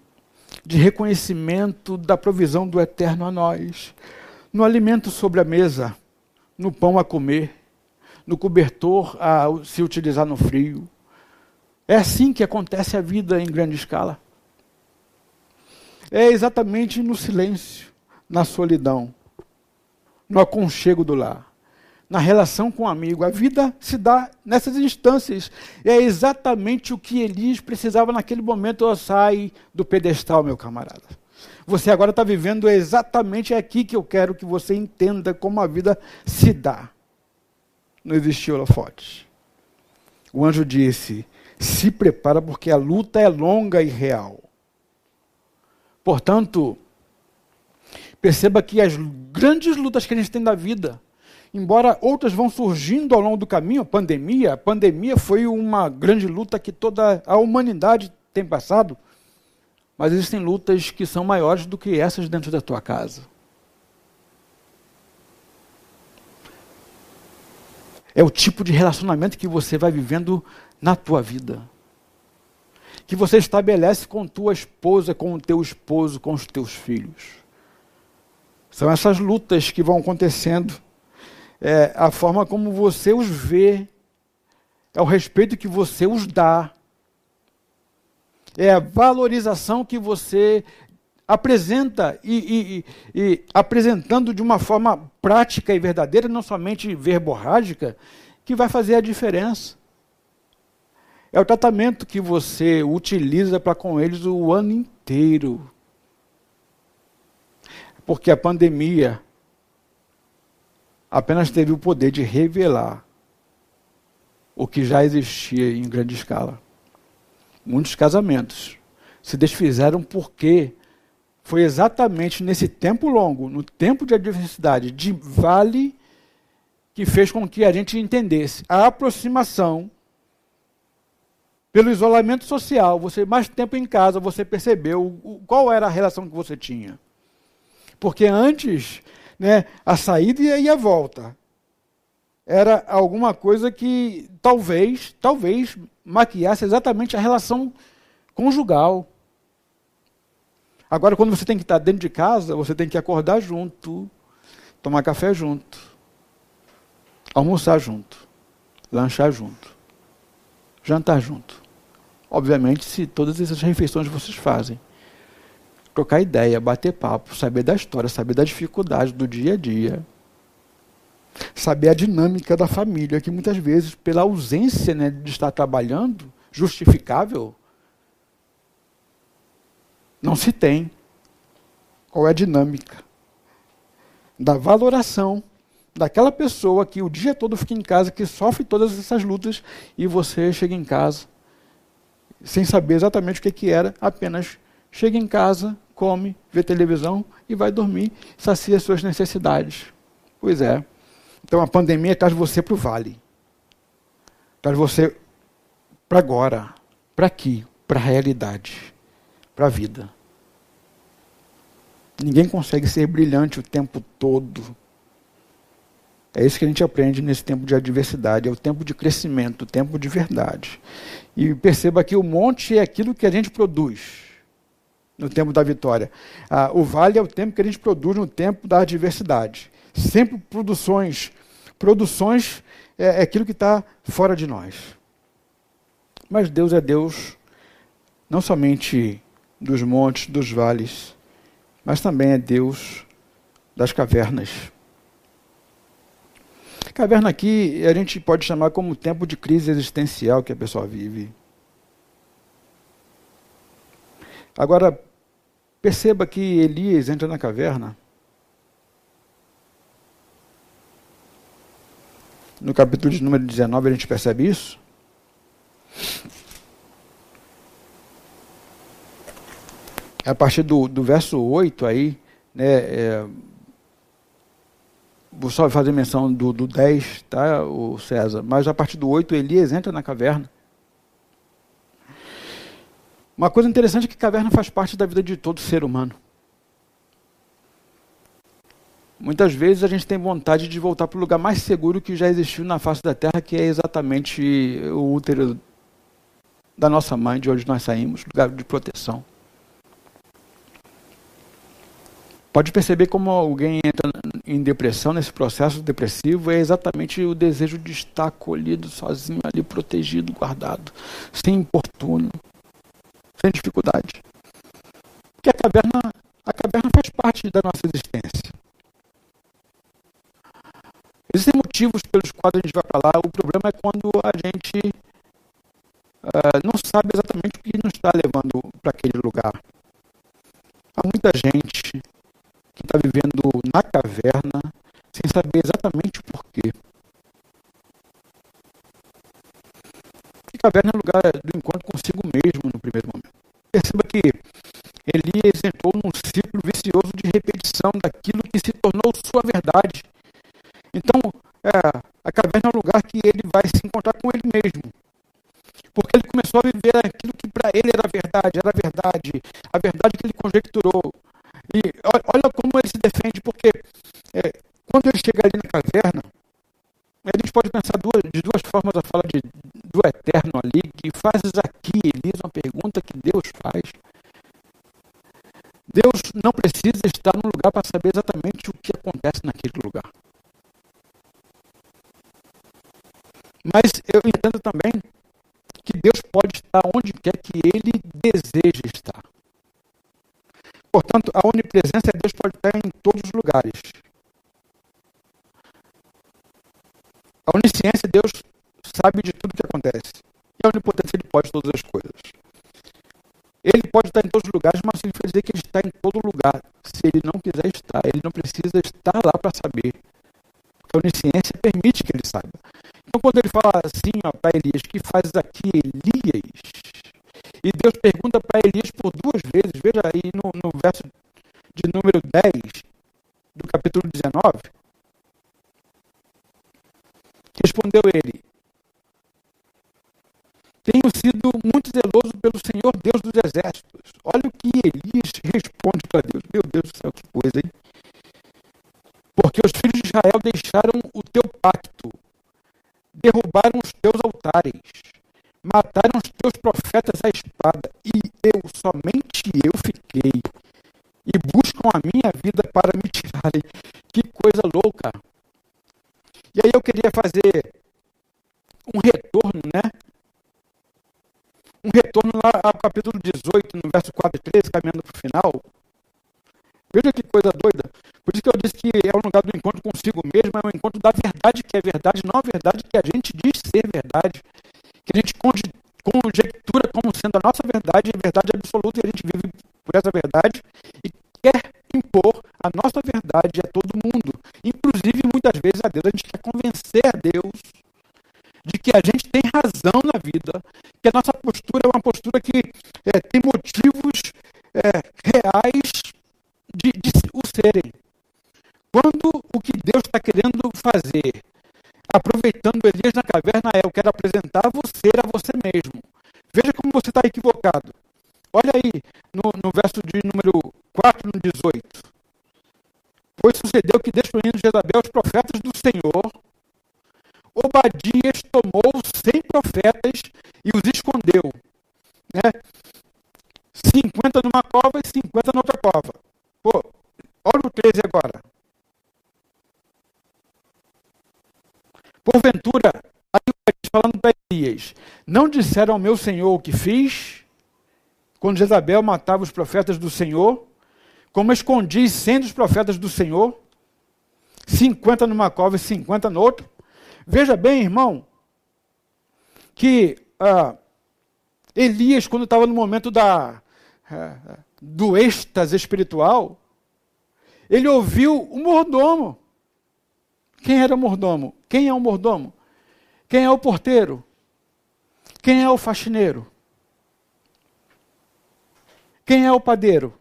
de reconhecimento da provisão do eterno a nós, no alimento sobre a mesa, no pão a comer, no cobertor a se utilizar no frio. É assim que acontece a vida em grande escala é exatamente no silêncio, na solidão, no aconchego do lar, na relação com o amigo. A vida se dá nessas instâncias. É exatamente o que Elias precisava naquele momento. Eu sai do pedestal, meu camarada. Você agora está vivendo exatamente aqui que eu quero que você entenda como a vida se dá. Não existe holofote. O anjo disse: se prepara porque a luta é longa e real. Portanto, perceba que as grandes lutas que a gente tem da vida, embora outras vão surgindo ao longo do caminho, a pandemia, a pandemia foi uma grande luta que toda a humanidade tem passado, mas existem lutas que são maiores do que essas dentro da tua casa. É o tipo de relacionamento que você vai vivendo na tua vida que você estabelece com tua esposa, com o teu esposo, com os teus filhos. São essas lutas que vão acontecendo, é, a forma como você os vê, é o respeito que você os dá, é a valorização que você apresenta e, e, e, apresentando de uma forma prática e verdadeira, não somente verborrágica, que vai fazer a diferença. É o tratamento que você utiliza para com eles o ano inteiro. Porque a pandemia apenas teve o poder de revelar o que já existia em grande escala. Muitos casamentos se desfizeram porque foi exatamente nesse tempo longo, no tempo de adversidade, de vale, que fez com que a gente entendesse a aproximação pelo isolamento social, você mais tempo em casa, você percebeu qual era a relação que você tinha. Porque antes, né, a saída e a volta era alguma coisa que talvez, talvez maquiasse exatamente a relação conjugal. Agora, quando você tem que estar dentro de casa, você tem que acordar junto, tomar café junto, almoçar junto, lanchar junto, jantar junto. Obviamente, se todas essas refeições vocês fazem. Trocar ideia, bater papo, saber da história, saber da dificuldade do dia a dia. Saber a dinâmica da família, que muitas vezes, pela ausência né, de estar trabalhando, justificável, não se tem qual é a dinâmica da valoração daquela pessoa que o dia todo fica em casa, que sofre todas essas lutas, e você chega em casa sem saber exatamente o que, que era, apenas chega em casa, come, vê televisão e vai dormir, sacia suas necessidades. Pois é. Então a pandemia traz você para o vale. Traz você para agora, para aqui, para a realidade para a vida. Ninguém consegue ser brilhante o tempo todo. É isso que a gente aprende nesse tempo de adversidade, é o tempo de crescimento, o tempo de verdade. E perceba que o monte é aquilo que a gente produz no tempo da vitória. Ah, o vale é o tempo que a gente produz no tempo da adversidade. Sempre produções. Produções é, é aquilo que está fora de nós. Mas Deus é Deus não somente dos montes, dos vales, mas também é Deus das cavernas. Caverna aqui a gente pode chamar como tempo de crise existencial que a pessoa vive. Agora, perceba que Elias entra na caverna. No capítulo de número 19 a gente percebe isso. a partir do, do verso 8 aí, né, é, vou só fazer menção do, do 10, tá, o César, mas a partir do 8 Elias entra na caverna. Uma coisa interessante é que caverna faz parte da vida de todo ser humano. Muitas vezes a gente tem vontade de voltar para o lugar mais seguro que já existiu na face da Terra, que é exatamente o útero da nossa mãe, de onde nós saímos, lugar de proteção. Pode perceber como alguém entra em depressão, nesse processo depressivo, é exatamente o desejo de estar acolhido, sozinho, ali, protegido, guardado, sem importuno, sem dificuldade. Porque a caverna, a caverna faz parte da nossa existência. Existem motivos pelos quais a gente vai para lá. O problema é quando a gente uh, não sabe exatamente o que nos está levando para aquele lugar. Há muita gente que está vivendo na caverna sem saber exatamente o porquê. E caverna é lugar do encontro consigo mesmo no primeiro momento. Perceba que Elias entrou num ciclo vicioso de repetição daquilo que se tornou sua verdade. Então, é, a caverna é um lugar que ele vai se encontrar com ele mesmo. Porque ele começou a viver aquilo que para ele era verdade, era verdade, a verdade que ele conjecturou, e olha como ele se defende, porque é, quando ele chega ali na caverna, a gente pode pensar duas, de duas formas a fala de, do eterno ali, que fazes aqui, Elias, uma pergunta que Deus faz. Deus não precisa estar num lugar para saber exatamente o que acontece naquele lugar. Mas eu entendo também que Deus pode estar onde quer que Ele deseja estar. Portanto, a onipresença de Deus pode estar em todos os lugares. A onisciência, Deus sabe de tudo que acontece. E a onipotência, Ele pode todas as coisas. Ele pode estar em todos os lugares, mas significa dizer que ele está em todo lugar. Se ele não quiser estar, ele não precisa estar lá para saber. Porque a onisciência permite que ele saiba. Então, quando ele fala assim para Elias, que faz aqui Elias? E Deus pergunta para Elias por duas vezes, veja aí no, no verso de número 10 do capítulo 19. Respondeu ele: Tenho sido muito zeloso pelo Senhor Deus dos exércitos. Olha o que Elias responde para Deus. Meu Deus do céu, que coisa, hein? Porque os filhos de Israel deixaram o teu pacto, derrubaram os teus altares, mataram os teus profetas à espada, e eu, somente eu fiquei, e buscam a minha vida para me tirarem. Que coisa louca! E aí eu queria fazer um retorno, né? Um retorno lá ao capítulo 18, no verso 4 e 13, caminhando para o final. Veja que coisa doida. Por isso que eu disse que é um lugar do encontro consigo mesmo, é um encontro da verdade que é verdade, não a verdade que a gente diz ser verdade, que a gente conjectura como sendo a nossa verdade, a verdade absoluta, e a gente vive por essa verdade e quer impor a nossa verdade a todo mundo, inclusive muitas vezes a Deus. A gente quer convencer a Deus de que a gente tem razão na vida, que a nossa postura é uma postura que é, tem motivos é, reais de, de o serem. Quando o que Deus está querendo fazer, na caverna, é eu quero apresentar você a você mesmo. Veja como você está equivocado. Olha aí no, no verso de número 4, no 18. Pois sucedeu que, destruindo Jezabel os profetas do Senhor, Obadias tomou cem profetas e os escondeu. Né? 50 numa cova e 50 noutra cova. Pô, olha o 13 agora. Porventura, aí falando para Elias, não disseram ao meu senhor o que fiz? quando Jezabel matava os profetas do Senhor, como escondi sendo os profetas do Senhor, 50 numa cova e 50 no outro. Veja bem, irmão, que ah, Elias, quando estava no momento da, ah, do êxtase espiritual, ele ouviu o mordomo. Quem era o mordomo? Quem é o mordomo? Quem é o porteiro? Quem é o faxineiro? Quem é o padeiro?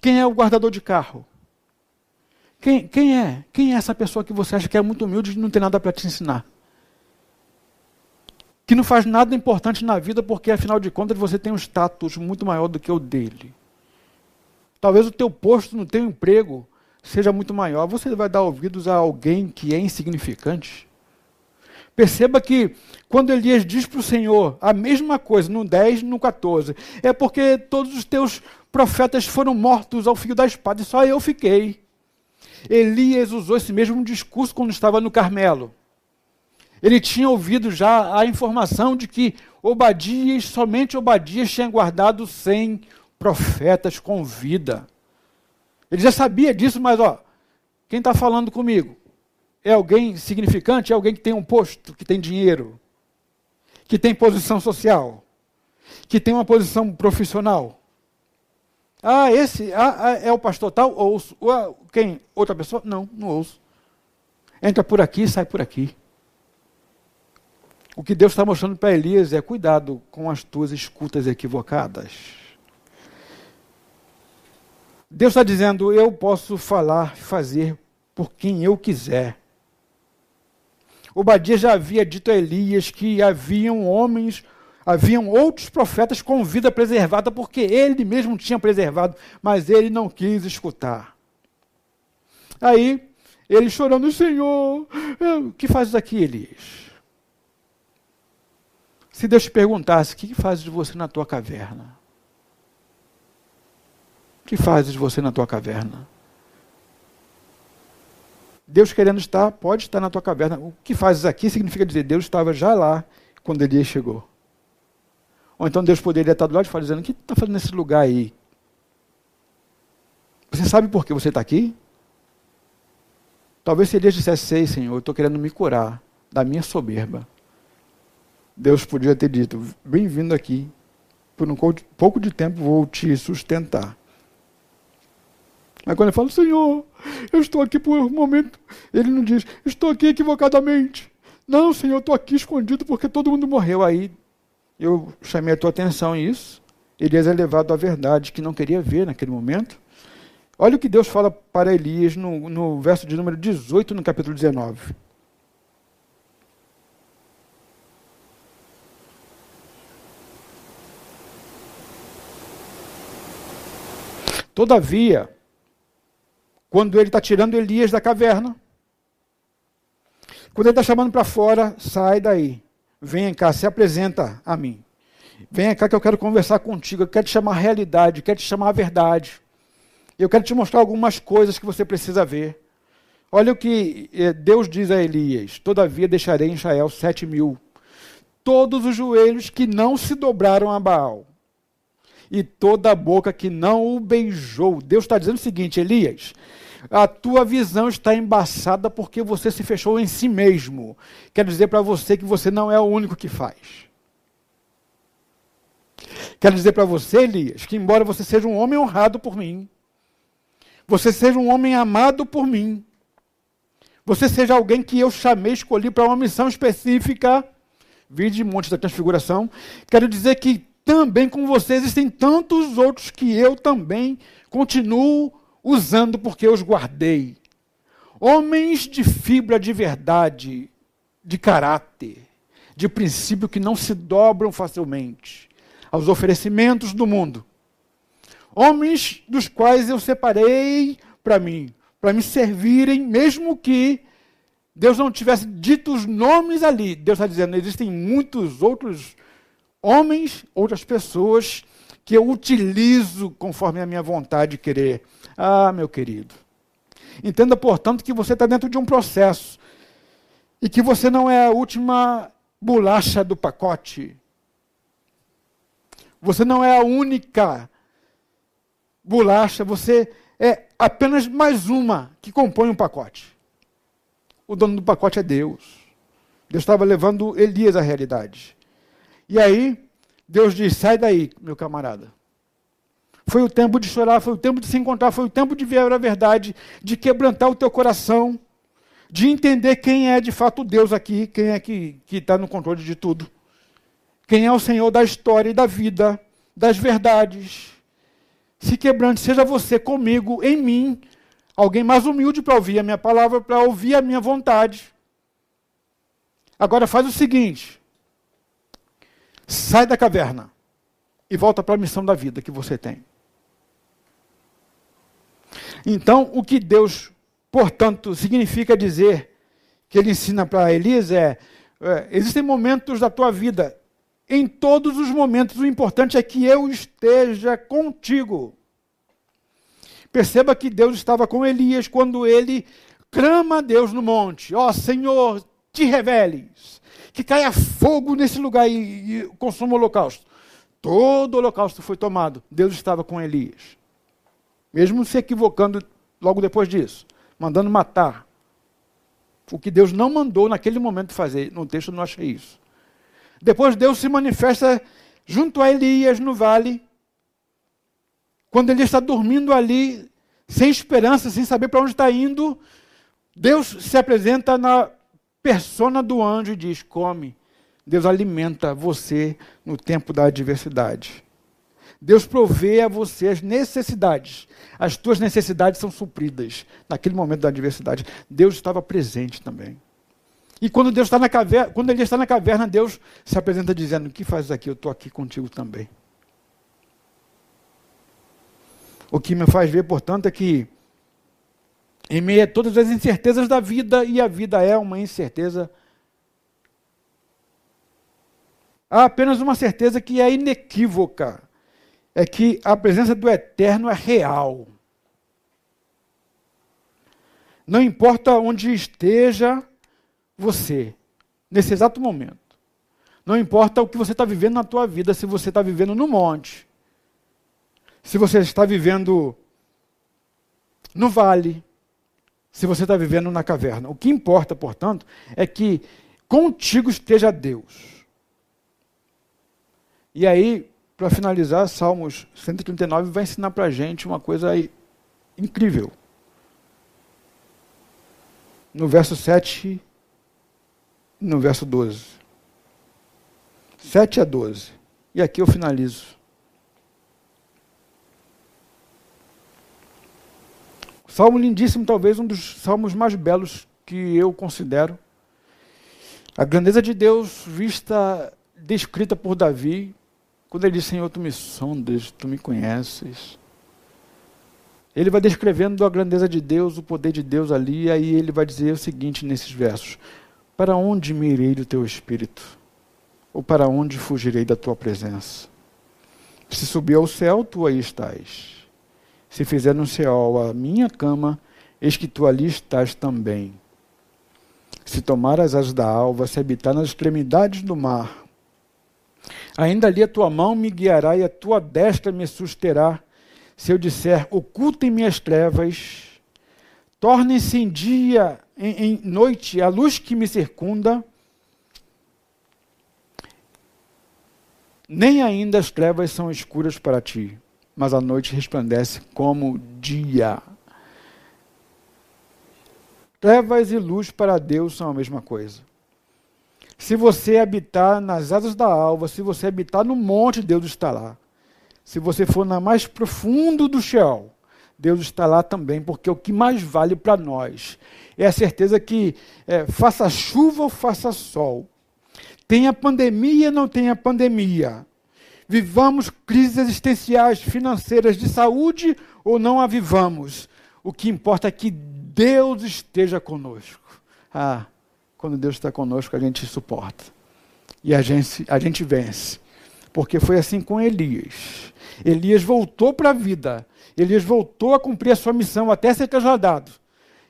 Quem é o guardador de carro? Quem, quem é? Quem é essa pessoa que você acha que é muito humilde e não tem nada para te ensinar? Que não faz nada importante na vida porque, afinal de contas, você tem um status muito maior do que o dele. Talvez o teu posto no teu emprego seja muito maior. Você vai dar ouvidos a alguém que é insignificante? Perceba que quando Elias diz para o Senhor a mesma coisa, no 10 e no 14, é porque todos os teus profetas foram mortos ao fio da espada e só eu fiquei. Elias usou esse mesmo discurso quando estava no Carmelo. Ele tinha ouvido já a informação de que Obadias, somente Obadias tinha guardado 100 profetas com vida. Ele já sabia disso, mas ó, quem está falando comigo? É alguém significante? É alguém que tem um posto, que tem dinheiro, que tem posição social, que tem uma posição profissional. Ah, esse ah, ah, é o pastor tal? Ouço. Ah, quem? Outra pessoa? Não, não ouço. Entra por aqui, sai por aqui. O que Deus está mostrando para Elias é cuidado com as tuas escutas equivocadas. Deus está dizendo: eu posso falar, fazer por quem eu quiser. Obadias já havia dito a Elias que haviam homens, haviam outros profetas com vida preservada, porque ele mesmo tinha preservado, mas ele não quis escutar. Aí, ele chorando, Senhor, o que fazes aqui, Elias? Se Deus te perguntasse, o que fazes de você na tua caverna? Que fazes você na tua caverna? Deus querendo estar, pode estar na tua caverna. O que fazes aqui significa dizer, Deus estava já lá quando Elias chegou. Ou então Deus poderia estar do lado de fora dizendo, o que está fazendo nesse lugar aí? Você sabe por que você está aqui? Talvez se Elias dissesse, sei Senhor, eu estou querendo me curar da minha soberba. Deus podia ter dito: bem-vindo aqui, por um pouco de tempo vou te sustentar. Mas quando ele fala, Senhor, eu estou aqui por um momento, ele não diz, estou aqui equivocadamente. Não, Senhor, estou aqui escondido porque todo mundo morreu. Aí eu chamei a tua atenção isso. Elias é levado à verdade que não queria ver naquele momento. Olha o que Deus fala para Elias no, no verso de número 18, no capítulo 19. Todavia, quando ele está tirando Elias da caverna, quando ele está chamando para fora, sai daí. Venha cá, se apresenta a mim. Venha cá que eu quero conversar contigo, eu quero te chamar a realidade, eu quero te chamar a verdade. Eu quero te mostrar algumas coisas que você precisa ver. Olha o que eh, Deus diz a Elias: Todavia deixarei em Israel sete mil, todos os joelhos que não se dobraram a Baal, e toda a boca que não o beijou. Deus está dizendo o seguinte, Elias, a tua visão está embaçada porque você se fechou em si mesmo. Quero dizer para você que você não é o único que faz. Quero dizer para você, Elias, que embora você seja um homem honrado por mim, você seja um homem amado por mim, você seja alguém que eu chamei, escolhi para uma missão específica, vide Monte da Transfiguração, quero dizer que também com você existem tantos outros que eu também continuo usando porque eu os guardei. Homens de fibra de verdade, de caráter, de princípio que não se dobram facilmente aos oferecimentos do mundo. Homens dos quais eu separei para mim, para me servirem, mesmo que Deus não tivesse dito os nomes ali. Deus está dizendo: existem muitos outros homens, outras pessoas que eu utilizo conforme a minha vontade de querer. Ah, meu querido. Entenda, portanto, que você está dentro de um processo e que você não é a última bolacha do pacote. Você não é a única bolacha, você é apenas mais uma que compõe um pacote. O dono do pacote é Deus. Deus estava levando Elias à realidade. E aí, Deus diz: sai daí, meu camarada. Foi o tempo de chorar, foi o tempo de se encontrar, foi o tempo de ver a verdade, de quebrantar o teu coração, de entender quem é de fato Deus aqui, quem é que está no controle de tudo. Quem é o Senhor da história e da vida, das verdades. Se quebrante, seja você comigo, em mim, alguém mais humilde para ouvir a minha palavra, para ouvir a minha vontade. Agora faz o seguinte: sai da caverna e volta para a missão da vida que você tem. Então, o que Deus, portanto, significa dizer que ele ensina para Elias é, é: existem momentos da tua vida, em todos os momentos, o importante é que eu esteja contigo. Perceba que Deus estava com Elias quando ele clama a Deus no monte: Ó oh, Senhor, te reveles que caia fogo nesse lugar e, e consuma o holocausto. Todo o holocausto foi tomado. Deus estava com Elias. Mesmo se equivocando logo depois disso, mandando matar. O que Deus não mandou naquele momento fazer. No texto não achei isso. Depois Deus se manifesta junto a Elias no vale. Quando ele está dormindo ali, sem esperança, sem saber para onde está indo, Deus se apresenta na persona do anjo e diz: come. Deus alimenta você no tempo da adversidade. Deus provê a você as necessidades. As tuas necessidades são supridas naquele momento da adversidade. Deus estava presente também. E quando Deus está na caverna, quando ele está na caverna, Deus se apresenta dizendo: "O que fazes aqui? Eu estou aqui contigo também." O que me faz ver, portanto, é que em meio a todas as incertezas da vida, e a vida é uma incerteza, há apenas uma certeza que é inequívoca: é que a presença do Eterno é real. Não importa onde esteja você, nesse exato momento. Não importa o que você está vivendo na tua vida, se você está vivendo no monte, se você está vivendo no vale, se você está vivendo na caverna. O que importa, portanto, é que contigo esteja Deus. E aí, para finalizar, Salmos 139 vai ensinar para a gente uma coisa incrível. No verso 7 e no verso 12. 7 a 12. E aqui eu finalizo. Salmo lindíssimo, talvez um dos salmos mais belos que eu considero. A grandeza de Deus vista, descrita por Davi, quando ele diz: Senhor, tu me sondas, tu me conheces. Ele vai descrevendo a grandeza de Deus, o poder de Deus ali, e aí ele vai dizer o seguinte nesses versos: Para onde me irei do teu espírito? Ou para onde fugirei da tua presença? Se subir ao céu, tu aí estás. Se fizer no céu a minha cama, eis que tu ali estás também. Se tomar as asas da alva, se habitar nas extremidades do mar, ainda ali a tua mão me guiará e a tua destra me susterá. Se eu disser, ocultem-me as trevas, tornem-se em dia, em, em noite, a luz que me circunda, nem ainda as trevas são escuras para ti mas a noite resplandece como dia. Trevas e luz para Deus são a mesma coisa. Se você habitar nas asas da alva, se você habitar no monte, Deus está lá. Se você for na mais profundo do Sheol, Deus está lá também, porque o que mais vale para nós é a certeza que é, faça chuva ou faça sol, tenha pandemia ou não tenha pandemia, Vivamos crises existenciais, financeiras, de saúde ou não a vivamos. O que importa é que Deus esteja conosco. Ah, quando Deus está conosco, a gente suporta. E a gente, a gente vence. Porque foi assim com Elias. Elias voltou para a vida. Elias voltou a cumprir a sua missão até ser trasladado.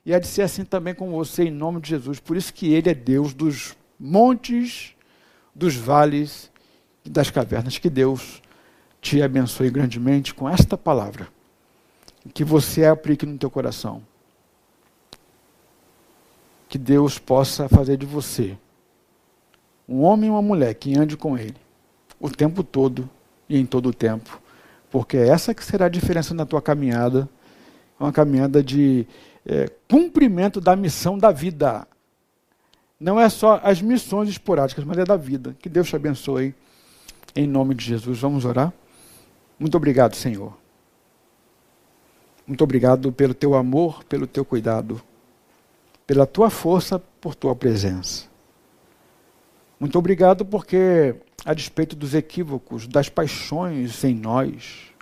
E há de ser assim também com você, em nome de Jesus. Por isso que Ele é Deus dos montes, dos vales e das cavernas. Que Deus te abençoe grandemente com esta palavra. Que você aplique no teu coração. Que Deus possa fazer de você um homem e uma mulher que ande com Ele o tempo todo e em todo o tempo. Porque é essa que será a diferença na tua caminhada. Uma caminhada de é, cumprimento da missão da vida. Não é só as missões esporádicas, mas é da vida. Que Deus te abençoe. Em nome de Jesus, vamos orar? Muito obrigado, Senhor. Muito obrigado pelo teu amor, pelo teu cuidado, pela tua força, por tua presença. Muito obrigado porque, a despeito dos equívocos, das paixões em nós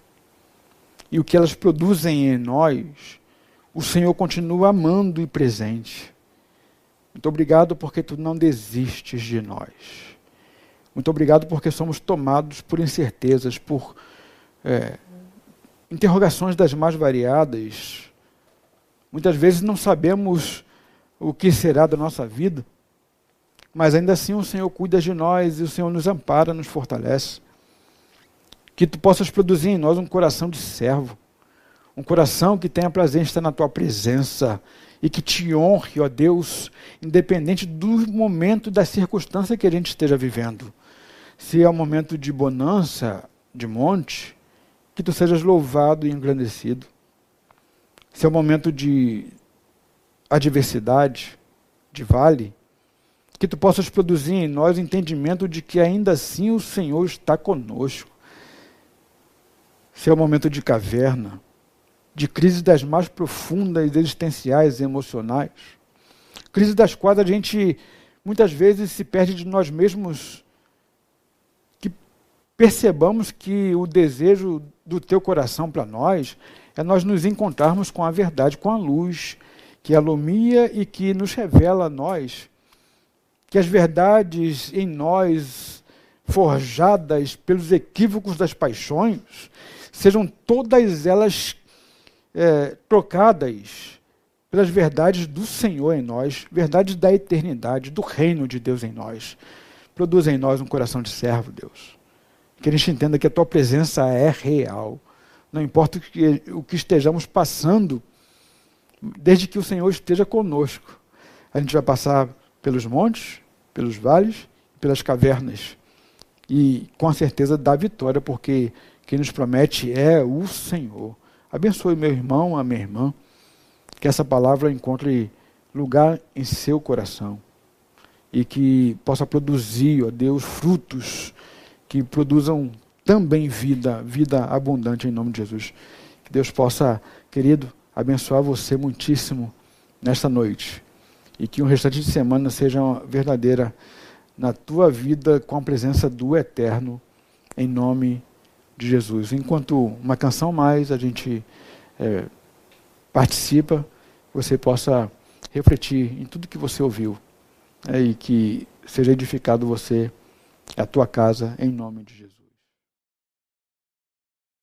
e o que elas produzem em nós, o Senhor continua amando e presente. Muito obrigado porque tu não desistes de nós. Muito obrigado porque somos tomados por incertezas, por é, interrogações das mais variadas. Muitas vezes não sabemos o que será da nossa vida, mas ainda assim o Senhor cuida de nós e o Senhor nos ampara, nos fortalece. Que tu possas produzir em nós um coração de servo, um coração que tenha prazer em estar na tua presença e que te honre, ó Deus, independente do momento, da circunstância que a gente esteja vivendo. Se é um momento de bonança, de monte, que tu sejas louvado e engrandecido. Se é um momento de adversidade, de vale, que tu possas produzir em nós entendimento de que ainda assim o Senhor está conosco. Se é um momento de caverna, de crise das mais profundas, existenciais e emocionais, crise das quais a gente muitas vezes se perde de nós mesmos percebamos que o desejo do teu coração para nós é nós nos encontrarmos com a verdade, com a luz que alumia e que nos revela a nós que as verdades em nós forjadas pelos equívocos das paixões sejam todas elas é, trocadas pelas verdades do Senhor em nós, verdades da eternidade, do reino de Deus em nós. Produz em nós um coração de servo, Deus que a gente entenda que a tua presença é real. Não importa o que, o que estejamos passando, desde que o Senhor esteja conosco. A gente vai passar pelos montes, pelos vales, pelas cavernas. e com certeza da vitória, porque quem nos promete é o Senhor. Abençoe meu irmão, a minha irmã, que essa palavra encontre lugar em seu coração e que possa produzir, ó Deus, frutos que produzam também vida, vida abundante em nome de Jesus. Que Deus possa, querido, abençoar você muitíssimo nesta noite e que o restante de semana seja verdadeira na tua vida com a presença do Eterno, em nome de Jesus. Enquanto uma canção mais a gente é, participa, você possa refletir em tudo que você ouviu né, e que seja edificado você, a tua casa, em nome de Jesus.